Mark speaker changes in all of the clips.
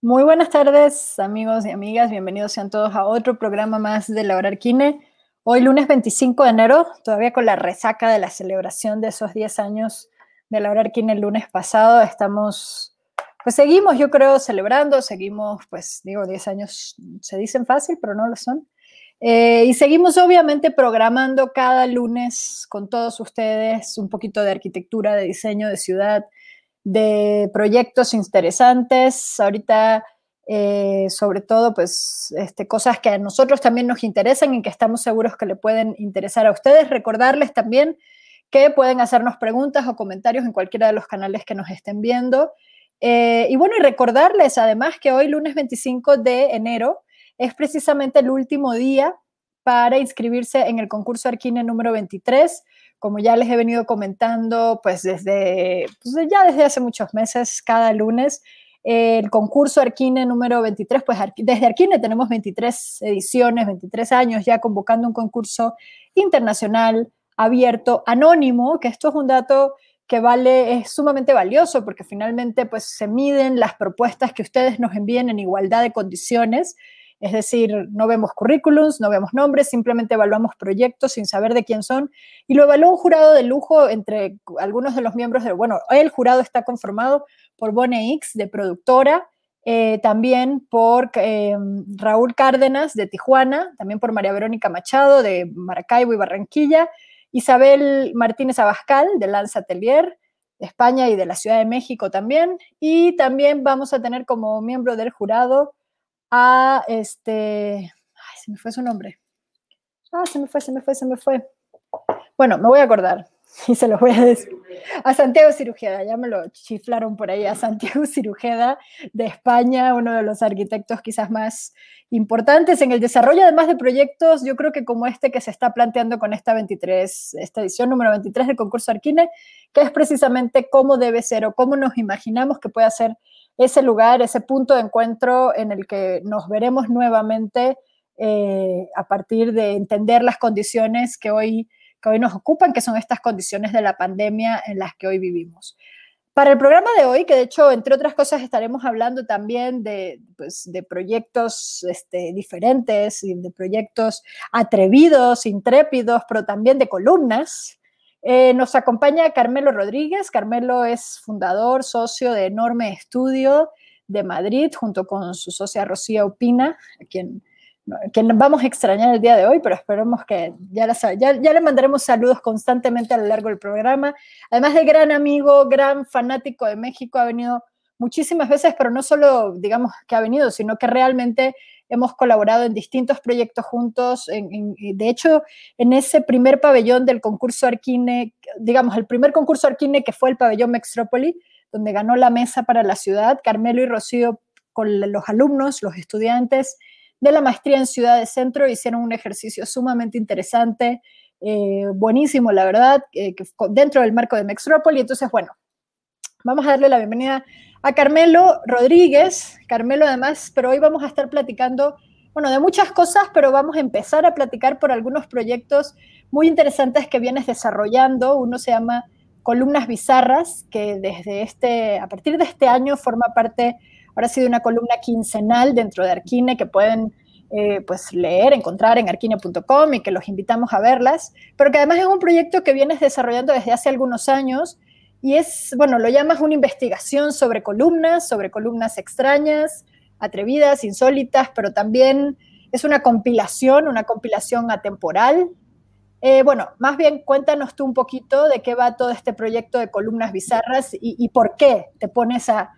Speaker 1: Muy buenas tardes, amigos y amigas. Bienvenidos sean todos a otro programa más de La Hora Arquine. Hoy, lunes 25 de enero, todavía con la resaca de la celebración de esos 10 años de La Hora Arquine el lunes pasado, estamos, pues seguimos, yo creo, celebrando, seguimos, pues digo, 10 años se dicen fácil, pero no lo son. Eh, y seguimos obviamente programando cada lunes con todos ustedes un poquito de arquitectura, de diseño de ciudad, de proyectos interesantes. Ahorita, eh, sobre todo, pues este, cosas que a nosotros también nos interesan y que estamos seguros que le pueden interesar a ustedes. Recordarles también que pueden hacernos preguntas o comentarios en cualquiera de los canales que nos estén viendo. Eh, y bueno, y recordarles además que hoy, lunes 25 de enero, es precisamente el último día para inscribirse en el concurso Arquine número 23. Como ya les he venido comentando, pues desde, pues ya desde hace muchos meses, cada lunes, el concurso Arquine número 23, pues desde Arquine tenemos 23 ediciones, 23 años ya convocando un concurso internacional, abierto, anónimo, que esto es un dato que vale, es sumamente valioso porque finalmente pues se miden las propuestas que ustedes nos envíen en igualdad de condiciones es decir, no vemos currículums, no vemos nombres, simplemente evaluamos proyectos sin saber de quién son. Y lo evaluó un jurado de lujo entre algunos de los miembros del, bueno, el jurado está conformado por Bone X, de productora, eh, también por eh, Raúl Cárdenas, de Tijuana, también por María Verónica Machado, de Maracaibo y Barranquilla, Isabel Martínez Abascal, de Lanza Atelier, de España y de la Ciudad de México también. Y también vamos a tener como miembro del jurado a este, ay, se me fue su nombre. Ah, se me fue, se me fue, se me fue. Bueno, me voy a acordar y se lo voy a decir. A Santiago Cirujeda, ya me lo chiflaron por ahí, a Santiago Cirujeda de España, uno de los arquitectos quizás más importantes en el desarrollo, además de proyectos, yo creo que como este que se está planteando con esta 23, esta edición número 23 del concurso Arquine, que es precisamente cómo debe ser o cómo nos imaginamos que pueda ser ese lugar, ese punto de encuentro en el que nos veremos nuevamente eh, a partir de entender las condiciones que hoy, que hoy nos ocupan, que son estas condiciones de la pandemia en las que hoy vivimos. Para el programa de hoy, que de hecho, entre otras cosas, estaremos hablando también de, pues, de proyectos este, diferentes, de proyectos atrevidos, intrépidos, pero también de columnas, eh, nos acompaña Carmelo Rodríguez. Carmelo es fundador, socio de Enorme Estudio de Madrid, junto con su socia Rocía Opina, a quien, quien vamos a extrañar el día de hoy, pero esperemos que ya, ya, ya, le mandaremos saludos constantemente a lo largo del programa. Además de gran amigo, gran fanático de México, ha venido muchísimas veces, pero no solo, digamos, que ha venido, sino que realmente hemos colaborado en distintos proyectos juntos. de hecho, en ese primer pabellón del concurso Arquine, digamos, el primer concurso Arquine que fue el pabellón Mextrópoli, donde ganó la mesa para la ciudad, Carmelo y Rocío con los alumnos, los estudiantes de la maestría en Ciudad de Centro hicieron un ejercicio sumamente interesante, eh, buenísimo, la verdad, eh, que dentro del marco de Mextrópoli. Entonces, bueno, vamos a darle la bienvenida a Carmelo Rodríguez. Carmelo además, pero hoy vamos a estar platicando, bueno, de muchas cosas, pero vamos a empezar a platicar por algunos proyectos muy interesantes que vienes desarrollando. Uno se llama Columnas Bizarras, que desde este, a partir de este año forma parte, ahora ha sido una columna quincenal dentro de Arquine que pueden eh, pues leer, encontrar en arquine.com y que los invitamos a verlas, pero que además es un proyecto que vienes desarrollando desde hace algunos años y es, bueno, lo llamas una investigación sobre columnas, sobre columnas extrañas, atrevidas, insólitas, pero también es una compilación, una compilación atemporal. Eh, bueno, más bien cuéntanos tú un poquito de qué va todo este proyecto de columnas bizarras y, por qué te pones a,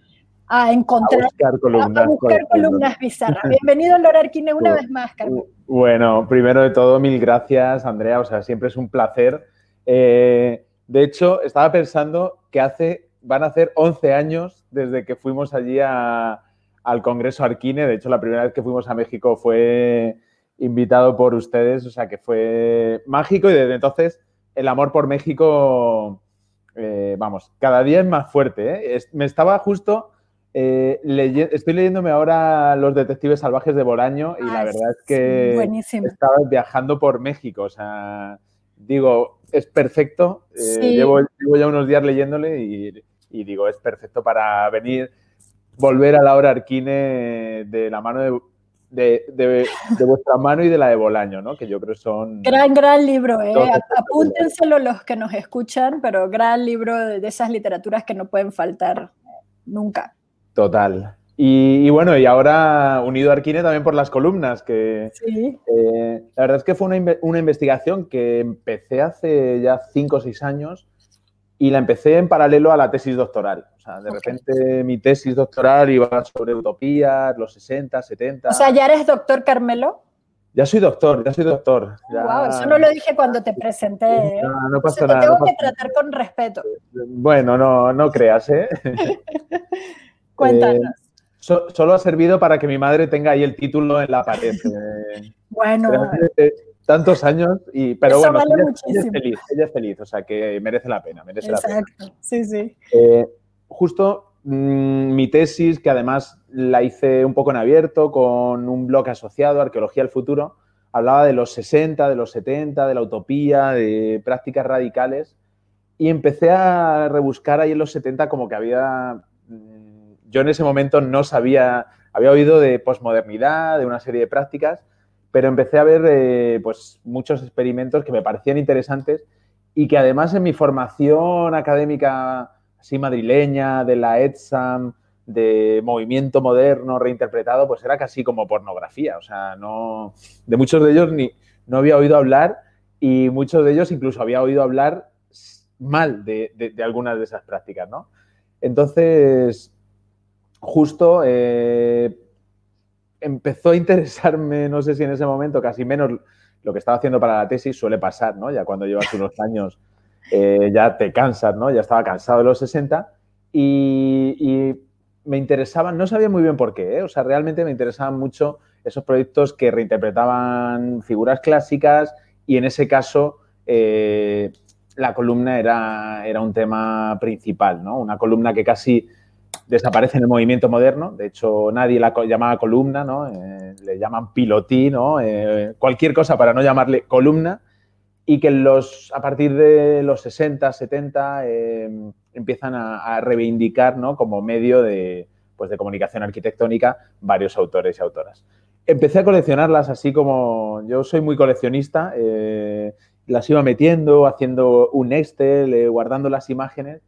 Speaker 1: encontrar, a buscar columnas, columnas bizarras. Bienvenido, Laura Arquine, una vez más, Carmen.
Speaker 2: Bueno, primero de todo, mil gracias, Andrea. O sea, siempre es un placer. Eh, de hecho, estaba pensando que hace, van a hacer 11 años desde que fuimos allí al Congreso Arquine. De hecho, la primera vez que fuimos a México fue invitado por ustedes, o sea que fue mágico y desde entonces el amor por México, eh, vamos, cada día es más fuerte. ¿eh? me estaba justo, eh, estoy leyéndome ahora Los Detectives Salvajes de Bolaño y la verdad es que estaba viajando por México, o sea, digo, es perfecto. Eh, llevo, ya unos días leyéndole y, digo, es perfecto para venir volver a Laura Arquine de la mano de, de, vuestra mano y de la de Bolaño, ¿no? Que yo creo son...
Speaker 1: Gran, gran libro, ¿eh? Apúntenselo los que nos escuchan, pero gran libro de esas literaturas que no pueden faltar nunca.
Speaker 2: Total. Y, bueno, y ahora unido a Arquine también por las columnas, que sí. Eh, la verdad es que fue una, una, investigación que empecé hace ya cinco o seis años y la empecé en paralelo a la tesis doctoral. O sea, de repente mi tesis doctoral iba sobre utopías, los 60, 70.
Speaker 1: O sea, ¿ya eres doctor Carmelo?
Speaker 2: Ya soy doctor, ya soy doctor.
Speaker 1: Wow, eso no lo dije cuando te presenté. ¿eh?
Speaker 2: No, no pasa nada.
Speaker 1: Te tengo que tratar con respeto.
Speaker 2: Bueno, no, no creas, ¿eh?
Speaker 1: Cuéntanos. Eh,
Speaker 2: solo ha servido para que mi madre tenga ahí el título en la pared. Eh.
Speaker 1: bueno.
Speaker 2: Tantos años, y, pero bueno, ella, es feliz, ella es feliz, o sea que merece la pena, merece
Speaker 1: Exacto.
Speaker 2: la
Speaker 1: pena. sí, sí.
Speaker 2: Eh, justo mm, mi tesis, que además la hice un poco en abierto con un blog asociado, Arqueología del Futuro, hablaba de los 60, de los 70, de la utopía, de prácticas radicales, y empecé a rebuscar ahí en los 70 como que había yo en ese momento no sabía, había oído de posmodernidad, de una serie de prácticas, pero empecé a ver eh, pues muchos experimentos que me parecían interesantes y que además en mi formación académica así madrileña, de la ETSAM, de movimiento moderno reinterpretado, pues era casi como pornografía. O sea, no, de muchos de ellos ni, no había oído hablar y muchos de ellos incluso había oído hablar mal de, de algunas de esas prácticas, ¿no? Entonces, justo eh, empezó a interesarme, no sé si en ese momento, casi menos lo que estaba haciendo para la tesis suele pasar, ¿no? Ya cuando llevas unos años eh, ya te cansas, ¿no? Ya estaba cansado de los 60 y, me interesaban, no sabía muy bien por qué, ¿eh? o sea, realmente me interesaban mucho esos proyectos que reinterpretaban figuras clásicas y en ese caso la columna era, era un tema principal, ¿no? Una columna que casi desaparece en el movimiento moderno. De hecho, nadie la llamaba columna, ¿no? Eh, le llaman pilotí, ¿no? Eh, cualquier cosa para no llamarle columna. Y que los, a partir de los 60, 70 eh, empiezan a, reivindicar ¿no? como medio de, pues, de comunicación arquitectónica varios autores y autoras. Empecé a coleccionarlas así como yo soy muy coleccionista, las iba metiendo, haciendo un Excel, guardando las imágenes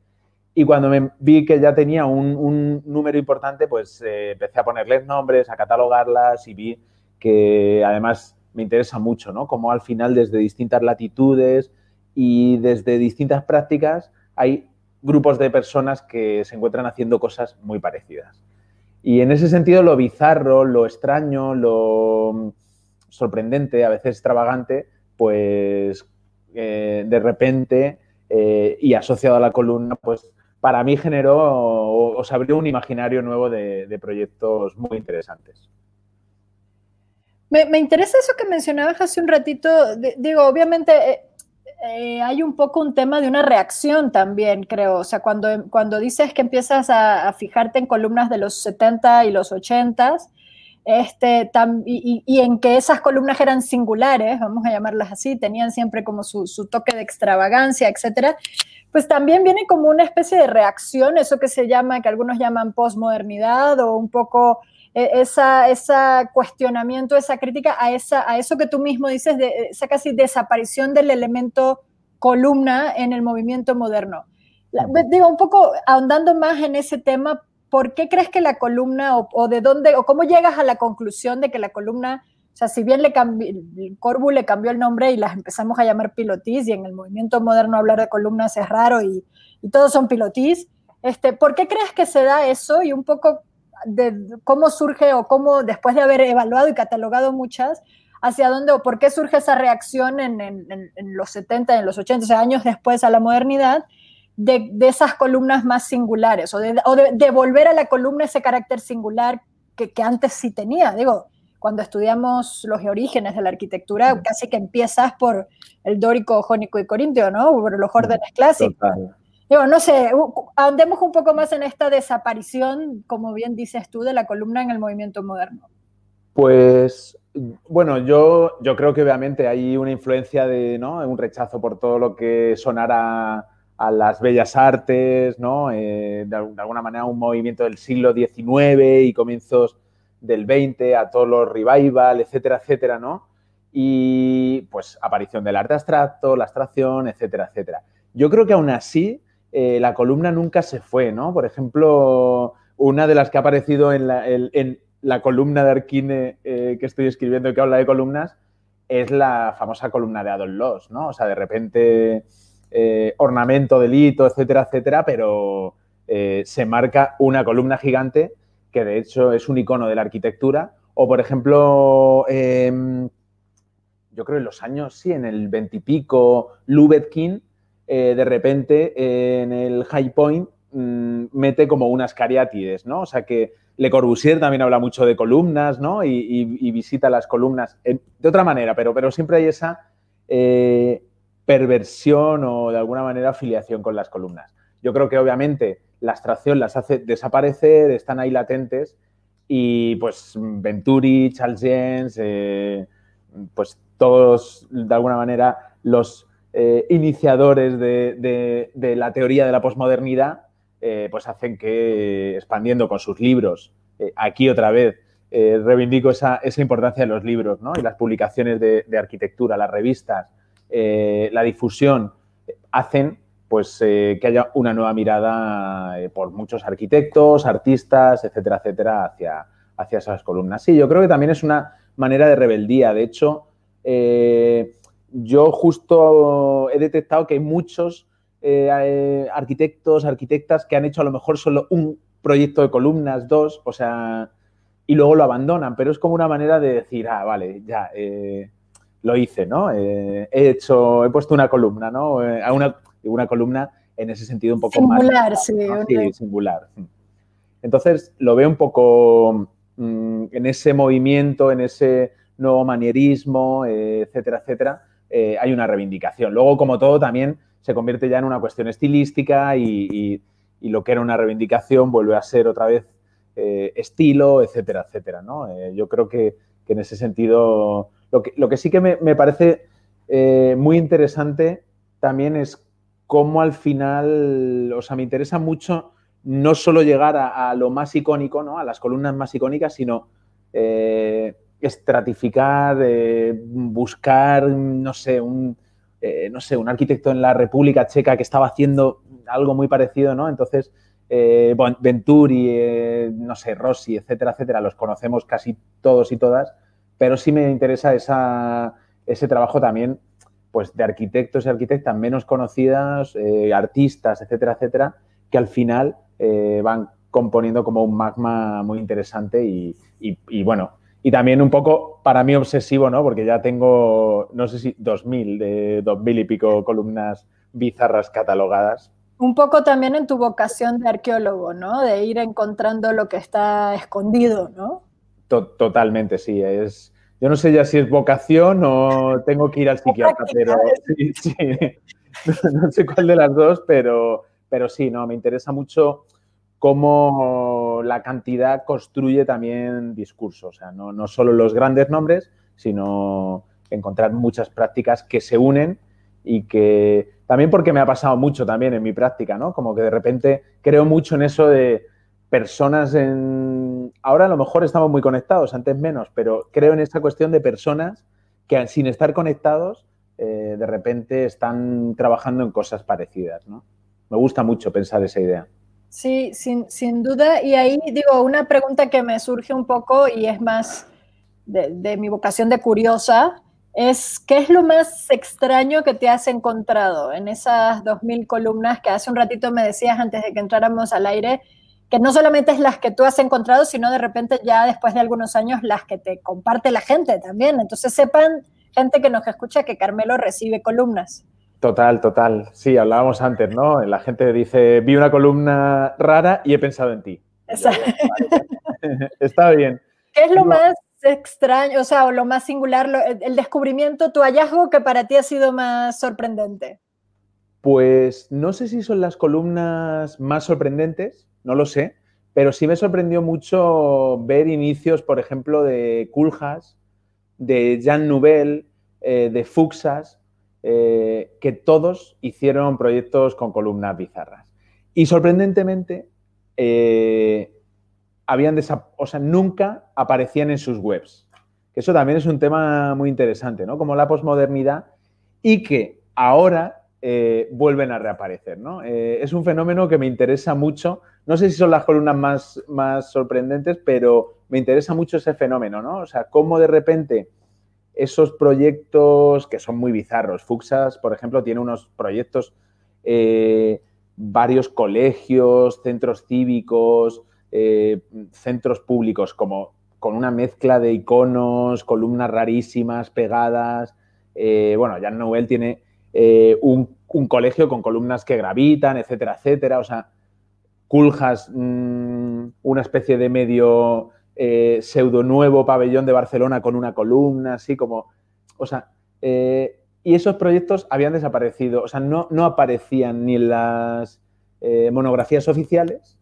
Speaker 2: y cuando me vi que ya tenía un, número importante, pues eh, empecé a ponerles nombres, a catalogarlas y vi que además me interesa mucho, ¿no? Como al final desde distintas latitudes y desde distintas prácticas hay grupos de personas que se encuentran haciendo cosas muy parecidas. Y en ese sentido lo bizarro, lo extraño, lo sorprendente, a veces extravagante, pues eh, de repente eh, y asociado a la columna, pues para mí generó o, se abrió un imaginario nuevo de, proyectos muy interesantes.
Speaker 1: Me, interesa eso que mencionabas hace un ratito. digo, obviamente eh, eh, hay un poco un tema de una reacción también, creo. O sea, cuando, cuando dices que empiezas a, fijarte en columnas de los 70 y los 80, este, y, en que esas columnas eran singulares, vamos a llamarlas así, tenían siempre como su, su toque de extravagancia, etcétera pues también viene como una especie de reacción, eso que se llama, que algunos llaman posmodernidad o un poco eh, esa, esa cuestionamiento, esa crítica a, esa, a eso que tú mismo dices, de esa casi desaparición del elemento columna en el movimiento moderno. digo, un poco ahondando más en ese tema, ¿por qué crees que la columna o, de dónde, o cómo llegas a la conclusión de que la columna sea, si bien le Corbu le cambió el nombre y las empezamos a llamar pilotís, y en el movimiento moderno hablar de columnas es raro y, todos son pilotís, este, ¿por qué crees que se da eso? Y un poco de cómo surge o cómo, después de haber evaluado y catalogado muchas, hacia dónde o por qué surge esa reacción en, en, en los 70, en los 80, o años después a la modernidad, de, esas columnas más singulares, o, de, o de, volver a la columna ese carácter singular que antes sí tenía. Digo, cuando estudiamos los orígenes de la arquitectura, casi que empiezas por el dórico, jónico y corintio, ¿no? Por los órdenes clásicos. Digo, no sé, andemos un poco más en esta desaparición, como bien dices tú, de la columna en el movimiento moderno.
Speaker 2: Pues, bueno, yo, yo creo que obviamente hay una influencia de, ¿no? Un rechazo por todo lo que sonara las bellas artes, ¿no? de, alguna manera un movimiento del siglo XIX y comienzos del XX a todos los revival, etcétera, etcétera, ¿no? Y pues aparición del arte abstracto, la abstracción, etcétera, etcétera. Yo creo que aún así eh, la columna nunca se fue, ¿no? Por ejemplo, una de las que ha aparecido en la, columna de Arquine eh, que estoy escribiendo y que habla de columnas es la famosa columna de Adolf Loss, ¿no? O sea, de repente eh, ornamento, delito, etcétera, etcétera, pero se marca una columna gigante que de hecho es un icono de la arquitectura. O, por ejemplo, em, yo creo en los años, sí, en el veintipico, Lubetkin, eh, de repente en el High Point mm, mete como unas cariátides, ¿no? O sea que Le Corbusier también habla mucho de columnas, ¿no? Y, visita las columnas de otra manera, pero, pero siempre hay esa eh, perversión o de alguna manera afiliación con las columnas. Yo creo que obviamente la abstracción las hace desaparecer, están ahí latentes y pues Venturi, Charles Jens, eh, pues todos de alguna manera los eh, iniciadores de, la teoría de la posmodernidad eh, pues hacen que expandiendo con sus libros, aquí otra vez reivindico esa, importancia de los libros ¿no? y las publicaciones de arquitectura, las revistas, la difusión, hacen pues eh, que haya una nueva mirada eh, por muchos arquitectos, artistas, etcétera, etcétera, hacia, hacia esas columnas. Sí, yo creo que también es una manera de rebeldía. De hecho, eh, yo justo he detectado que hay muchos arquitectos, arquitectas que han hecho a lo mejor solo un proyecto de columnas, dos, o sea, y luego lo abandonan, pero es como una manera de decir, ah, vale, ya, lo hice, ¿no? he hecho, he puesto una columna, ¿no? Una, una columna en ese sentido un poco
Speaker 1: singular,
Speaker 2: más...
Speaker 1: Sí,
Speaker 2: sí, singular. Entonces, lo veo un poco mm, en ese movimiento, en ese nuevo manierismo, eh, etcétera, etcétera, eh, hay una reivindicación. Luego, como todo, también se convierte ya en una cuestión estilística y, lo que era una reivindicación vuelve a ser otra vez eh, estilo, etcétera, etcétera. ¿no? yo creo que, en ese sentido, lo que, lo que sí que me, me parece muy interesante también es cómo al final, o sea, me interesa mucho no solo llegar a, lo más icónico, ¿no? A las columnas más icónicas, sino eh, estratificar, eh, buscar, no sé, un, eh, no sé, un arquitecto en la República Checa que estaba haciendo algo muy parecido, ¿no? Entonces, Venturi, no sé, Rossi, etcétera, etcétera, los conocemos casi todos y todas, pero sí me interesa esa, ese trabajo también pues, de arquitectos y arquitectas menos conocidas, eh, artistas, etcétera, etcétera, que al final eh, van componiendo como un magma muy interesante y, bueno, y también un poco para mí obsesivo, ¿no? Porque ya tengo, no sé si 2.000, de 2.000 y pico columnas bizarras catalogadas.
Speaker 1: Un poco también en tu vocación de arqueólogo, ¿no? De ir encontrando lo que está escondido, ¿no?
Speaker 2: Totalmente, sí. Es, yo no sé ya si es vocación o tengo que ir al psiquiatra, pero sí, sí. No sé cuál de las dos, pero, pero sí, no, me interesa mucho cómo la cantidad construye también discursos. O sea, no, no solo los grandes nombres, sino encontrar muchas prácticas que se unen y que también porque me ha pasado mucho también en mi práctica, ¿no? Como que de repente creo mucho en eso de personas en... Ahora a lo mejor estamos muy conectados, antes menos, pero creo en esta cuestión de personas que sin estar conectados, eh, de repente están trabajando en cosas parecidas, ¿no? Me gusta mucho pensar esa idea.
Speaker 1: Sí, sin, sin duda. Y ahí digo, una pregunta que me surge un poco y es más de, de mi vocación de curiosa, es ¿qué es lo más extraño que te has encontrado en esas 2.000 columnas que hace un ratito me decías antes de que entráramos al aire? Que no solamente es las que tú has encontrado, sino de repente ya después de algunos años las que te comparte la gente también. Entonces sepan, gente que nos escucha, que Carmelo recibe columnas.
Speaker 2: Total, total. Sí, hablábamos antes, ¿no? La gente dice, vi una columna rara y he pensado en ti. Está bien.
Speaker 1: ¿Qué es lo más extraño, o sea, o lo más singular, el descubrimiento, tu hallazgo que para ti ha sido más sorprendente?
Speaker 2: Pues no sé si son las columnas más sorprendentes, no lo sé, pero sí me sorprendió mucho ver inicios, por ejemplo, de Kuljas, de Jean Nouvel, eh, de Fuxas, eh, que todos hicieron proyectos con columnas bizarras. Y sorprendentemente, eh, habían o sea, nunca aparecían en sus webs. Eso también es un tema muy interesante, ¿no? Como la posmodernidad y que ahora eh, vuelven a reaparecer, ¿no? es un fenómeno que me interesa mucho. No sé si son las columnas más, más sorprendentes, pero me interesa mucho ese fenómeno, ¿no? O sea, cómo de repente esos proyectos que son muy bizarros. Fuxas, por ejemplo, tiene unos proyectos, eh, varios colegios, centros cívicos, eh, centros públicos, como con una mezcla de iconos, columnas rarísimas, pegadas. Eh, bueno, Jan Noel tiene un, colegio con columnas que gravitan, etcétera, etcétera. O sea, Culjas, mm, una especie de medio eh, pseudo nuevo pabellón de Barcelona con una columna, así como, o sea, eh, y esos proyectos habían desaparecido, o sea, no, no aparecían ni en las eh, monografías oficiales,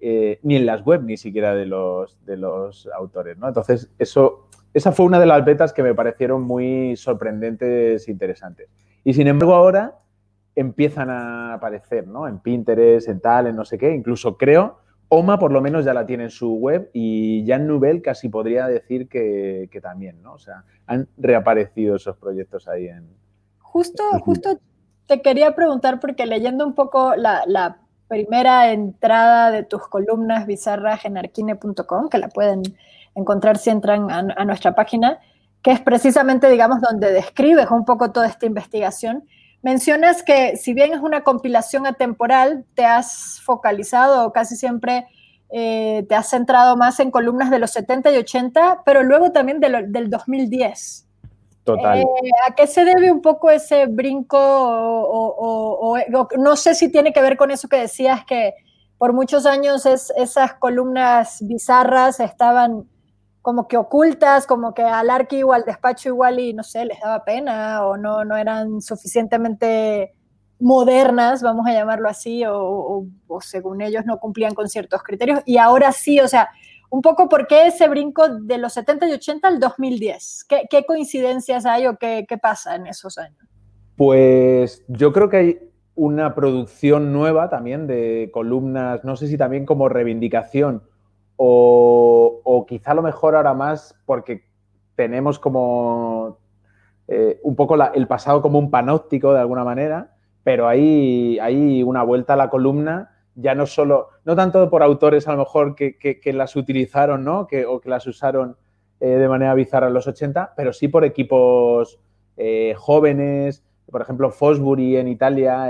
Speaker 2: ni en las web ni siquiera de los, de los autores, ¿no? Entonces, eso, esa fue una de las betas que me parecieron muy sorprendentes e interesantes. Y sin embargo, ahora empiezan a aparecer, ¿no? En Pinterest, en tal, en no sé qué, incluso creo OMA por lo menos ya la tiene en su web y Jan Nouvel casi podría decir que, también, ¿no? O sea, han reaparecido esos proyectos ahí en...
Speaker 1: Justo, justo te quería preguntar porque leyendo un poco la, primera entrada de tus columnas bizarras en arquine.com, que la pueden encontrar si entran a, a nuestra página, que es precisamente, digamos, donde describes un poco toda esta investigación Mencionas que si bien es una compilación atemporal, te has focalizado casi siempre eh, te has centrado más en columnas de los 70 y 80, pero luego también del 2010.
Speaker 2: Total. Eh,
Speaker 1: ¿A qué se debe un poco ese brinco? O, no sé si tiene que ver con eso que decías que por muchos años esas columnas bizarras estaban como que ocultas, como que al arqui o al despacho igual y no sé, les daba pena o no, no eran suficientemente modernas, vamos a llamarlo así, o, según ellos no cumplían con ciertos criterios. Y ahora sí, o sea, un poco por qué ese brinco de los 70 y 80 al 2010. ¿Qué, qué coincidencias hay o qué, qué pasa en esos años?
Speaker 2: Pues yo creo que hay una producción nueva también de columnas, no sé si también como reivindicación o, quizá a lo mejor ahora más porque tenemos como eh, un poco el pasado como un panóptico de alguna manera, pero hay, hay una vuelta a la columna, ya no solo, no tanto por autores a lo mejor que, las utilizaron, ¿no? Que, o que las usaron eh, de manera bizarra en los 80, pero sí por equipos eh, jóvenes, por ejemplo, Fosbury en Italia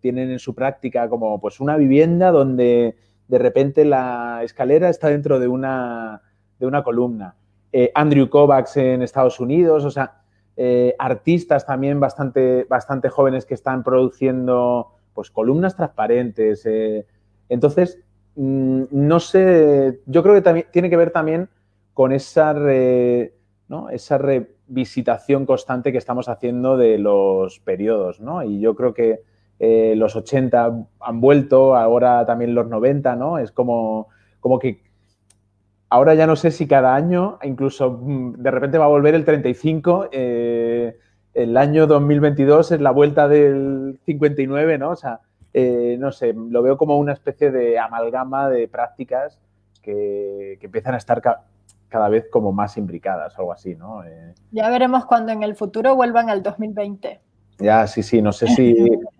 Speaker 2: tienen en su práctica como pues una vivienda donde de repente la escalera está dentro de una, de una columna. Eh, Andrew Kovacs en Estados Unidos, o sea, eh, artistas también bastante, bastante jóvenes que están produciendo pues, columnas transparentes. Eh. Entonces, mm, no sé, yo creo que también, tiene que ver también con esa, ¿no? esa revisitación constante que estamos haciendo de los periodos, ¿no? Y yo creo que eh, los 80 han vuelto, ahora también los 90, ¿no? Es como, como que ahora ya no sé si cada año, incluso mm, de repente va a volver el 35, eh, el año 2022 es la vuelta del 59, ¿no? O sea, eh, no sé, lo veo como una especie de amalgama de prácticas que, que empiezan a estar cada vez como más imbricadas, algo así, ¿no?
Speaker 1: ya veremos cuando en el futuro vuelvan al 2020.
Speaker 2: Ya, sí, sí, no sé si.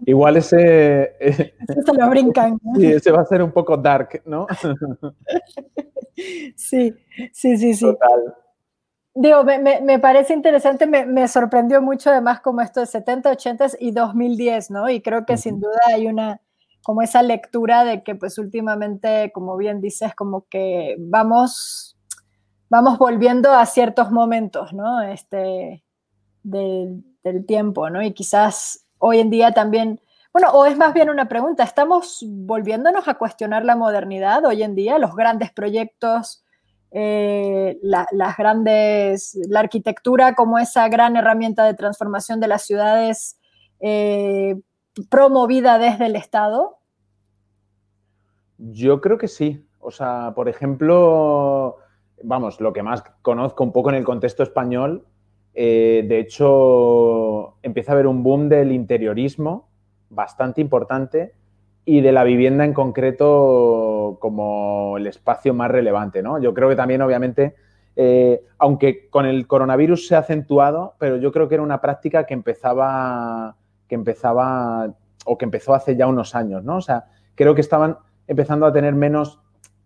Speaker 2: Igual ese.
Speaker 1: se lo brincan.
Speaker 2: Sí, ese va a ser un poco dark, ¿no?
Speaker 1: sí, sí, sí, sí. Total. Digo, me, parece interesante, me, sorprendió mucho además como esto de 70, 80 y 2010, ¿no? Y creo que sin duda hay una, como esa lectura de que pues últimamente, como bien dices, como que vamos, vamos volviendo a ciertos momentos, ¿no? Este, del del tiempo, ¿no? Y quizás hoy en día también, bueno, o es más bien una pregunta, ¿estamos volviéndonos a cuestionar la modernidad hoy en día, los grandes proyectos, eh, las grandes, la arquitectura como esa gran herramienta de transformación de las ciudades eh, promovida desde el Estado?
Speaker 2: Yo creo que sí. O sea, por ejemplo, vamos, lo que más conozco un poco en el contexto español Eh, de hecho, empieza a haber un boom del interiorismo bastante importante y de la vivienda en concreto como el espacio más relevante, ¿no? Yo creo que también, obviamente, eh, aunque con el coronavirus se ha acentuado, pero yo creo que era una práctica que empezaba, que empezaba o que empezó hace ya unos años, ¿no? O sea, creo que estaban empezando a tener menos,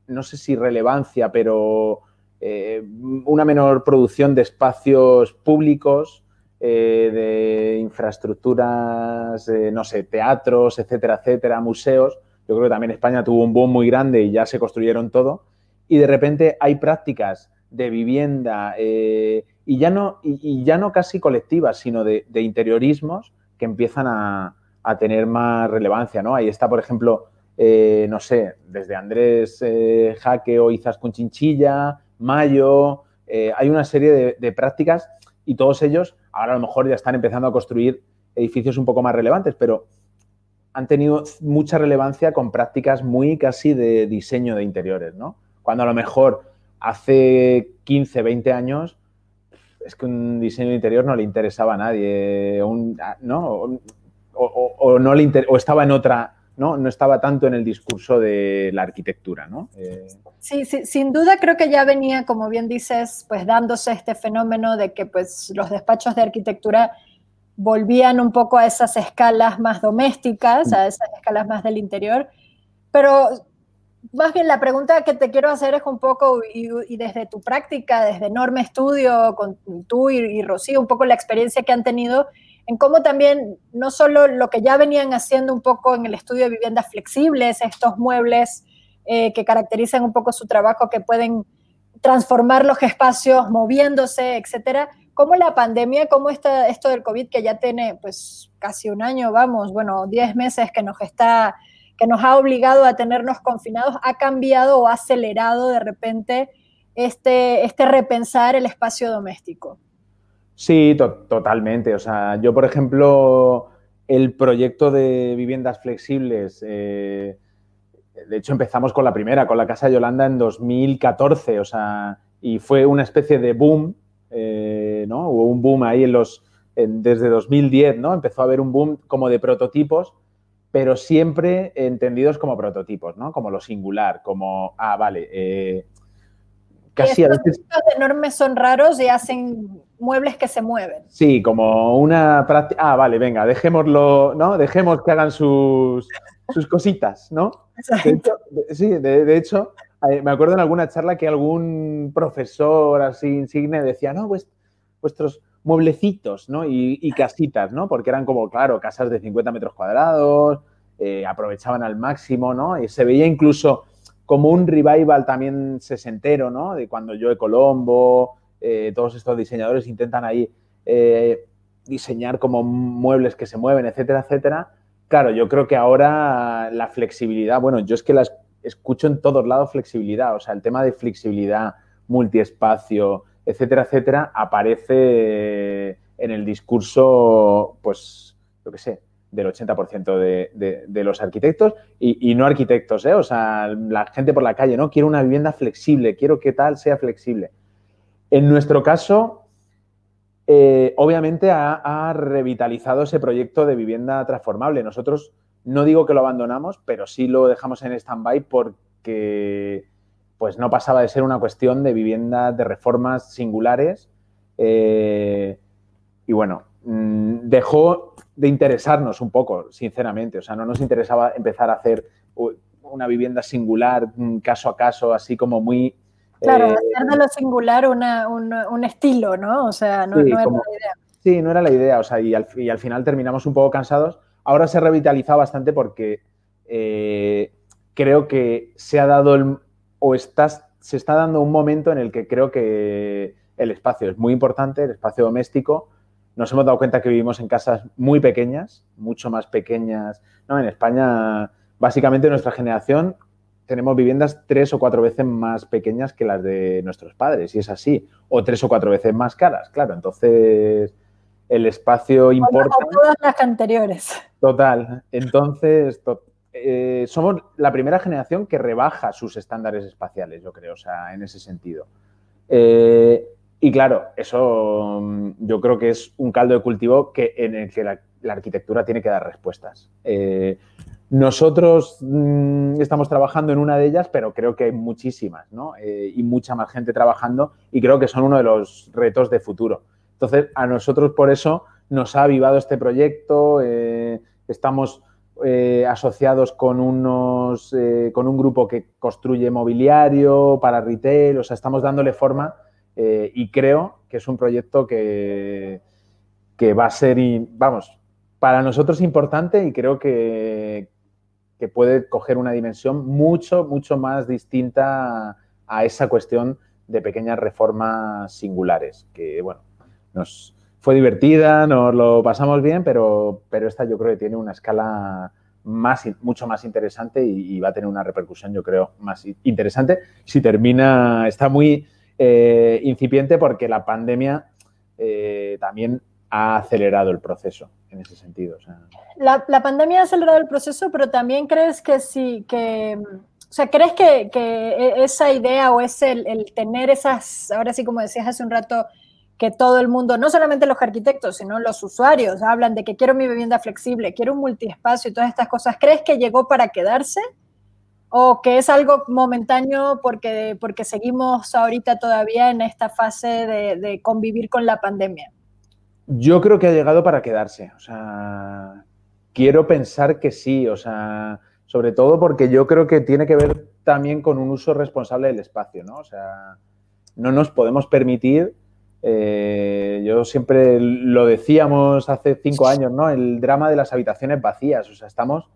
Speaker 2: no sé si relevancia, pero eh, una menor producción de espacios públicos, eh, de infraestructuras, no sé, teatros, etcétera, etcétera, museos. Yo creo que también España tuvo un boom muy grande y ya se construyeron todo. Y de repente hay prácticas de vivienda eh, y, ya no, y, ya no casi colectivas, sino de, interiorismos que empiezan a, tener más relevancia. ¿no? Ahí está, por ejemplo, eh, no sé, desde Andrés eh, Jaque o Izas con Mayo, hay una serie de, prácticas y todos ellos ahora a lo mejor ya están empezando a construir edificios un poco más relevantes, pero han tenido mucha relevancia con prácticas muy casi de diseño de interiores, ¿no? Cuando a lo mejor hace 15, 20 años es que un diseño interior no le interesaba a nadie, ¿no? O, no le o estaba en otra, ¿no? No estaba tanto en el discurso de la arquitectura, ¿no?
Speaker 1: Eh, sí, sí, sin duda creo que ya venía, como bien dices, pues dándose este fenómeno de que pues los despachos de arquitectura volvían un poco a esas escalas más domésticas, a esas escalas más del interior, pero más bien la pregunta que te quiero hacer es un poco, y, desde tu práctica, desde enorme estudio, con tú y, Rocío, un poco la experiencia que han tenido, en cómo también, no solo lo que ya venían haciendo un poco en el estudio de viviendas flexibles, estos muebles eh, que caracterizan un poco su trabajo, que pueden transformar los espacios moviéndose, etcétera, cómo la pandemia, cómo está esto del COVID que ya tiene pues casi un año, vamos, bueno, 10 meses que nos está que nos ha obligado a tenernos confinados, ha cambiado o ha acelerado de repente este, este repensar el espacio doméstico.
Speaker 2: Sí, totalmente. O sea, yo, por ejemplo, el proyecto de viviendas flexibles, eh, de hecho empezamos con la primera, con la Casa Yolanda en 2014, o sea, y fue una especie de boom, eh, ¿no? Hubo un boom ahí en los, desde 2010, ¿no? Empezó a haber un boom como de prototipos pero siempre entendidos como prototipos, ¿no? Como lo singular, como, ah, vale, eh,
Speaker 1: casi a veces... enormes son raros y hacen muebles que se mueven.
Speaker 2: Sí, como una práctica, ah, vale, venga, dejémoslo, ¿no? Dejemos que hagan sus, sus cositas, ¿no? sí, de, hecho, eh, me acuerdo en alguna charla que algún profesor así insigne decía, no, pues vuestros mueblecitos, ¿no? Y, casitas, ¿no? Porque eran como, claro, casas de 50 metros cuadrados, eh, aprovechaban al máximo, ¿no? Y se veía incluso como un revival también sesentero, ¿no? De cuando Joe Colombo, eh, todos estos diseñadores intentan ahí eh, diseñar como muebles que se mueven, etcétera, etcétera. Claro, yo creo que ahora la flexibilidad, bueno, yo es que las escucho en todos lados flexibilidad, o sea, el tema de flexibilidad, multiespacio, etcétera, etcétera, aparece en el discurso, pues, lo que sé, del 80% de, los arquitectos y, no arquitectos, ¿eh? O sea, la gente por la calle, ¿no? Quiero una vivienda flexible, quiero que tal sea flexible. En nuestro caso, eh, obviamente ha, revitalizado ese proyecto de vivienda transformable. Nosotros no digo que lo abandonamos, pero sí lo dejamos en stand-by porque pues no pasaba de ser una cuestión de vivienda de reformas singulares. Eh, y bueno, mm, dejó de interesarnos un poco, sinceramente. O sea, no nos interesaba empezar a hacer una vivienda singular, mm, caso a caso, así como muy...
Speaker 1: Claro, eh, hacer de lo singular un, estilo, ¿no? O sea, no, era la idea.
Speaker 2: Sí, no era la idea. O sea, y al, y al, final terminamos un poco cansados. Ahora se ha revitalizado bastante porque eh, creo que se ha dado el, o estás, se está dando un momento en el que creo que el espacio es muy importante, el espacio doméstico. Nos hemos dado cuenta que vivimos en casas muy pequeñas, mucho más pequeñas. ¿no? En España, básicamente nuestra generación, tenemos viviendas tres o cuatro veces más pequeñas que las de nuestros padres, y es así. O tres o cuatro veces más caras, claro. Entonces, el espacio importa.
Speaker 1: todas las anteriores.
Speaker 2: Total. Entonces, eh, somos la primera generación que rebaja sus estándares espaciales, yo creo, o sea, en ese sentido. Eh, y claro, eso mm, yo creo que es un caldo de cultivo que, en el que la, arquitectura tiene que dar respuestas. Eh, nosotros mm, estamos trabajando en una de ellas, pero creo que hay muchísimas, ¿no? Eh, y mucha más gente trabajando y creo que son uno de los retos de futuro. Entonces, a nosotros por eso nos ha avivado este proyecto, eh, estamos asociados con, unos, con un grupo que construye mobiliario para retail, o sea, estamos dándole forma eh, y creo que es un proyecto que, que va a ser, vamos, para nosotros importante y creo que, que puede coger una dimensión mucho, mucho más distinta a esa cuestión de pequeñas reformas singulares, que bueno, nos fue divertida, nos lo pasamos bien, pero, pero esta yo creo que tiene una escala más, mucho más interesante y, y, va a tener una repercusión, yo creo, más interesante. Si termina, está muy, eh, incipiente porque la pandemia eh, también ha acelerado el proceso en ese sentido.
Speaker 1: la, pandemia ha acelerado el proceso, pero también crees que sí, que, o sea, ¿crees que, e, esa idea o es el, tener esas, ahora sí como decías hace un rato, que todo el mundo, no solamente los arquitectos, sino los usuarios, hablan de que quiero mi vivienda flexible, quiero un multiespacio y todas estas cosas, ¿crees que llegó para quedarse? O que es algo momentáneo porque, porque seguimos ahorita todavía en esta fase de, convivir con la pandemia?
Speaker 2: Yo creo que ha llegado para quedarse. O sea, quiero pensar que sí. O sea, sobre todo porque yo creo que tiene que ver también con un uso responsable del espacio, ¿no? O sea, no nos podemos permitir. Eh, yo siempre lo decíamos hace cinco años, ¿no? El drama de las habitaciones vacías. O sea, estamos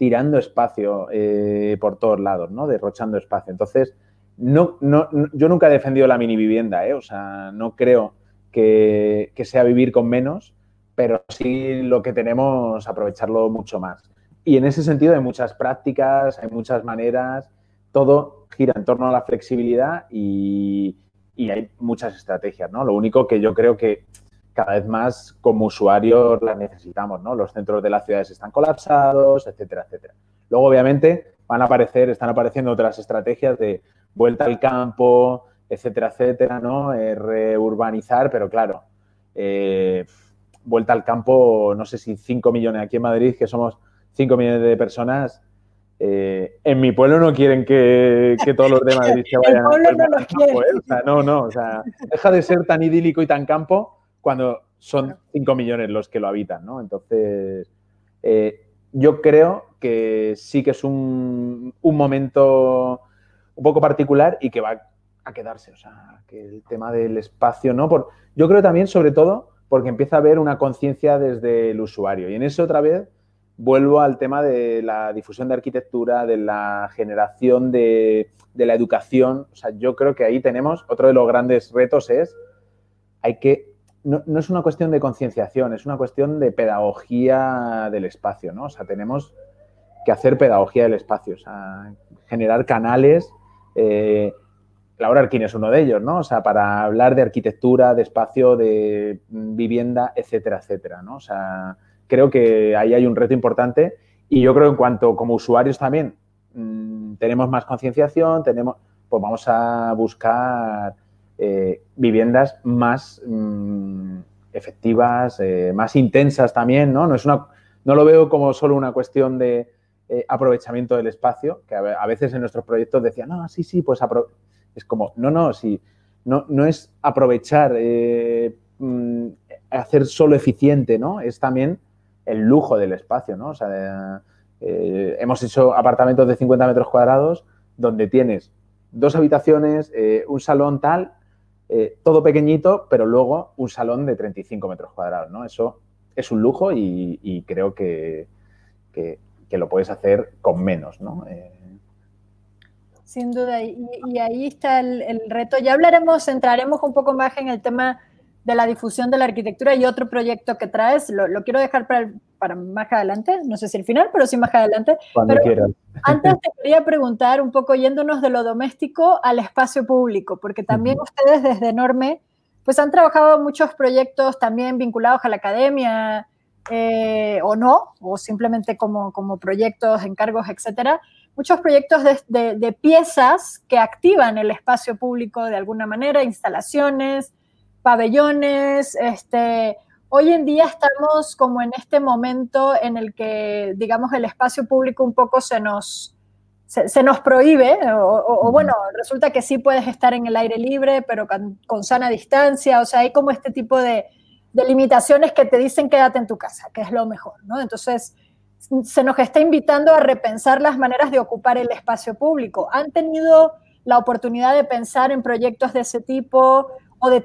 Speaker 2: tirando espacio eh, por todos lados, ¿no? Derrochando espacio. Entonces, no, no, yo nunca he defendido la mini vivienda, ¿eh? O sea, no creo que, sea vivir con menos, pero sí lo que tenemos, aprovecharlo mucho más. Y en ese sentido hay muchas prácticas, hay muchas maneras, todo gira en torno a la flexibilidad y, y hay muchas estrategias, ¿no? Lo único que yo creo que cada vez más como usuarios las necesitamos, ¿no? Los centros de las ciudades están colapsados, etcétera, etcétera. Luego, obviamente, van a aparecer, están apareciendo otras estrategias de vuelta al campo, etcétera, etcétera, ¿no? Eh, reurbanizar, pero claro, eh, vuelta al campo, no sé si 5 millones aquí en Madrid, que somos 5 millones de personas, eh, en mi pueblo no quieren que, todos los de Madrid se vayan al campo, o sea, no, no, o sea, deja de ser tan idílico y tan campo cuando son 5 millones los que lo habitan, ¿no? Entonces, eh, yo creo que sí que es un, momento un poco particular y que va a quedarse, o sea, que el tema del espacio, ¿no? Por, yo creo también, sobre todo, porque empieza a haber una conciencia desde el usuario. Y en eso otra vez vuelvo al tema de la difusión de arquitectura, de la generación de, de la educación. O sea, yo creo que ahí tenemos, otro de los grandes retos es, hay que no, es una cuestión de concienciación, es una cuestión de pedagogía del espacio, ¿no? O sea, tenemos que hacer pedagogía del espacio, o sea, generar canales. Eh, Laura Arquín es uno de ellos, ¿no? O sea, para hablar de arquitectura, de espacio, de vivienda, etcétera, etcétera, ¿no? O sea, creo que ahí hay un reto importante y yo creo que en cuanto como usuarios también mm, tenemos más concienciación, tenemos, pues vamos a buscar eh, viviendas más mm, efectivas, eh, más intensas también, ¿no? No, es una, no lo veo como solo una cuestión de eh, aprovechamiento del espacio, que a, veces en nuestros proyectos decían, no, sí, sí, pues es como, no, no, sí, no, no es aprovechar, mm, hacer solo eficiente, ¿no? Es también el lujo del espacio, ¿no? O sea, hemos hecho apartamentos de 50 metros cuadrados donde tienes dos habitaciones, un salón tal eh, todo pequeñito, pero luego un salón de 35 metros cuadrados, ¿no? Eso es un lujo y, creo que, lo puedes hacer con menos, ¿no? Eh,
Speaker 1: Sin duda, y, ahí está el, reto. Ya hablaremos, entraremos un poco más en el tema de la difusión de la arquitectura y otro proyecto que traes, lo, quiero dejar para, para, más adelante, no sé si el final, pero sí más adelante.
Speaker 2: Cuando quieras.
Speaker 1: Antes te quería preguntar un poco yéndonos de lo doméstico al espacio público, porque también ustedes desde Enorme, pues han trabajado muchos proyectos también vinculados a la academia, eh, o no, o simplemente como, como proyectos, encargos, etcétera. Muchos proyectos de, de piezas que activan el espacio público de alguna manera, instalaciones, pabellones, este, hoy en día estamos como en este momento en el que, digamos, el espacio público un poco se nos, se, nos prohíbe, o, bueno, resulta que sí puedes estar en el aire libre, pero con, sana distancia, o sea, hay como este tipo de, de, limitaciones que te dicen quédate en tu casa, que es lo mejor, ¿no? Entonces, se nos está invitando a repensar las maneras de ocupar el espacio público. ¿Han tenido la oportunidad de pensar en proyectos de ese tipo o, de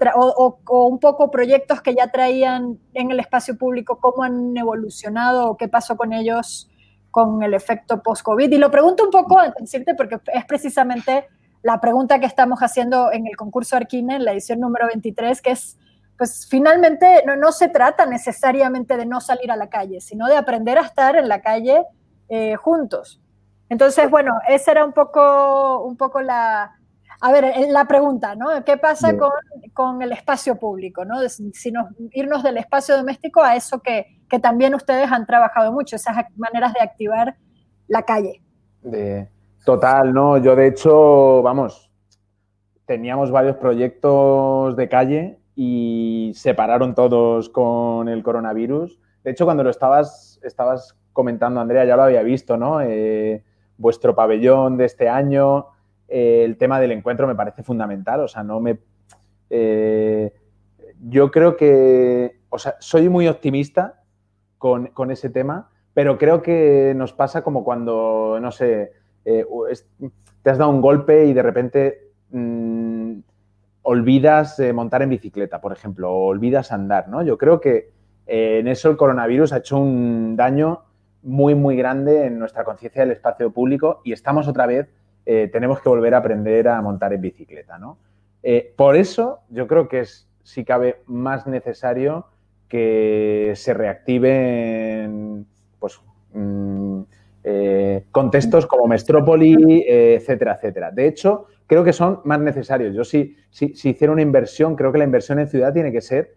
Speaker 1: un poco proyectos que ya traían en el espacio público, cómo han evolucionado o qué pasó con ellos con el efecto post-COVID? Y lo pregunto un poco, decirte, porque es precisamente la pregunta que estamos haciendo en el concurso Arquine, en la edición número 23, que es pues finalmente no, se trata necesariamente de no salir a la calle, sino de aprender a estar en la calle eh, juntos. Entonces, bueno, esa era un poco, un poco la, a ver, eh, la pregunta, ¿no? ¿Qué pasa con, el espacio público, ¿no? Si nos, irnos del espacio doméstico a eso que, también ustedes han trabajado mucho, esas maneras de activar la calle.
Speaker 2: De, total, ¿no? Yo de hecho, vamos, teníamos varios proyectos de calle y se pararon todos con el coronavirus. De hecho, cuando lo estabas, estabas comentando, Andrea, ya lo había visto, ¿no? Eh, vuestro pabellón de este año, eh, el tema del encuentro me parece fundamental, o sea, no me... Eh, yo creo que, o sea, soy muy optimista con, ese tema, pero creo que nos pasa como cuando, no sé, te has dado un golpe y de repente... Mm, olvidas eh, montar en bicicleta, por ejemplo, o olvidas andar, ¿no? Yo creo que eh, en eso el coronavirus ha hecho un daño muy, muy grande en nuestra conciencia del espacio público y estamos otra vez, eh, tenemos que volver a aprender a montar en bicicleta, ¿no? por eso yo creo que es, si cabe, más necesario que se reactiven, pues, mm, contextos como Mestrópoli, etcétera, etcétera. De hecho, creo que son más necesarios. Yo si, si, hiciera una inversión, creo que la inversión en ciudad tiene que ser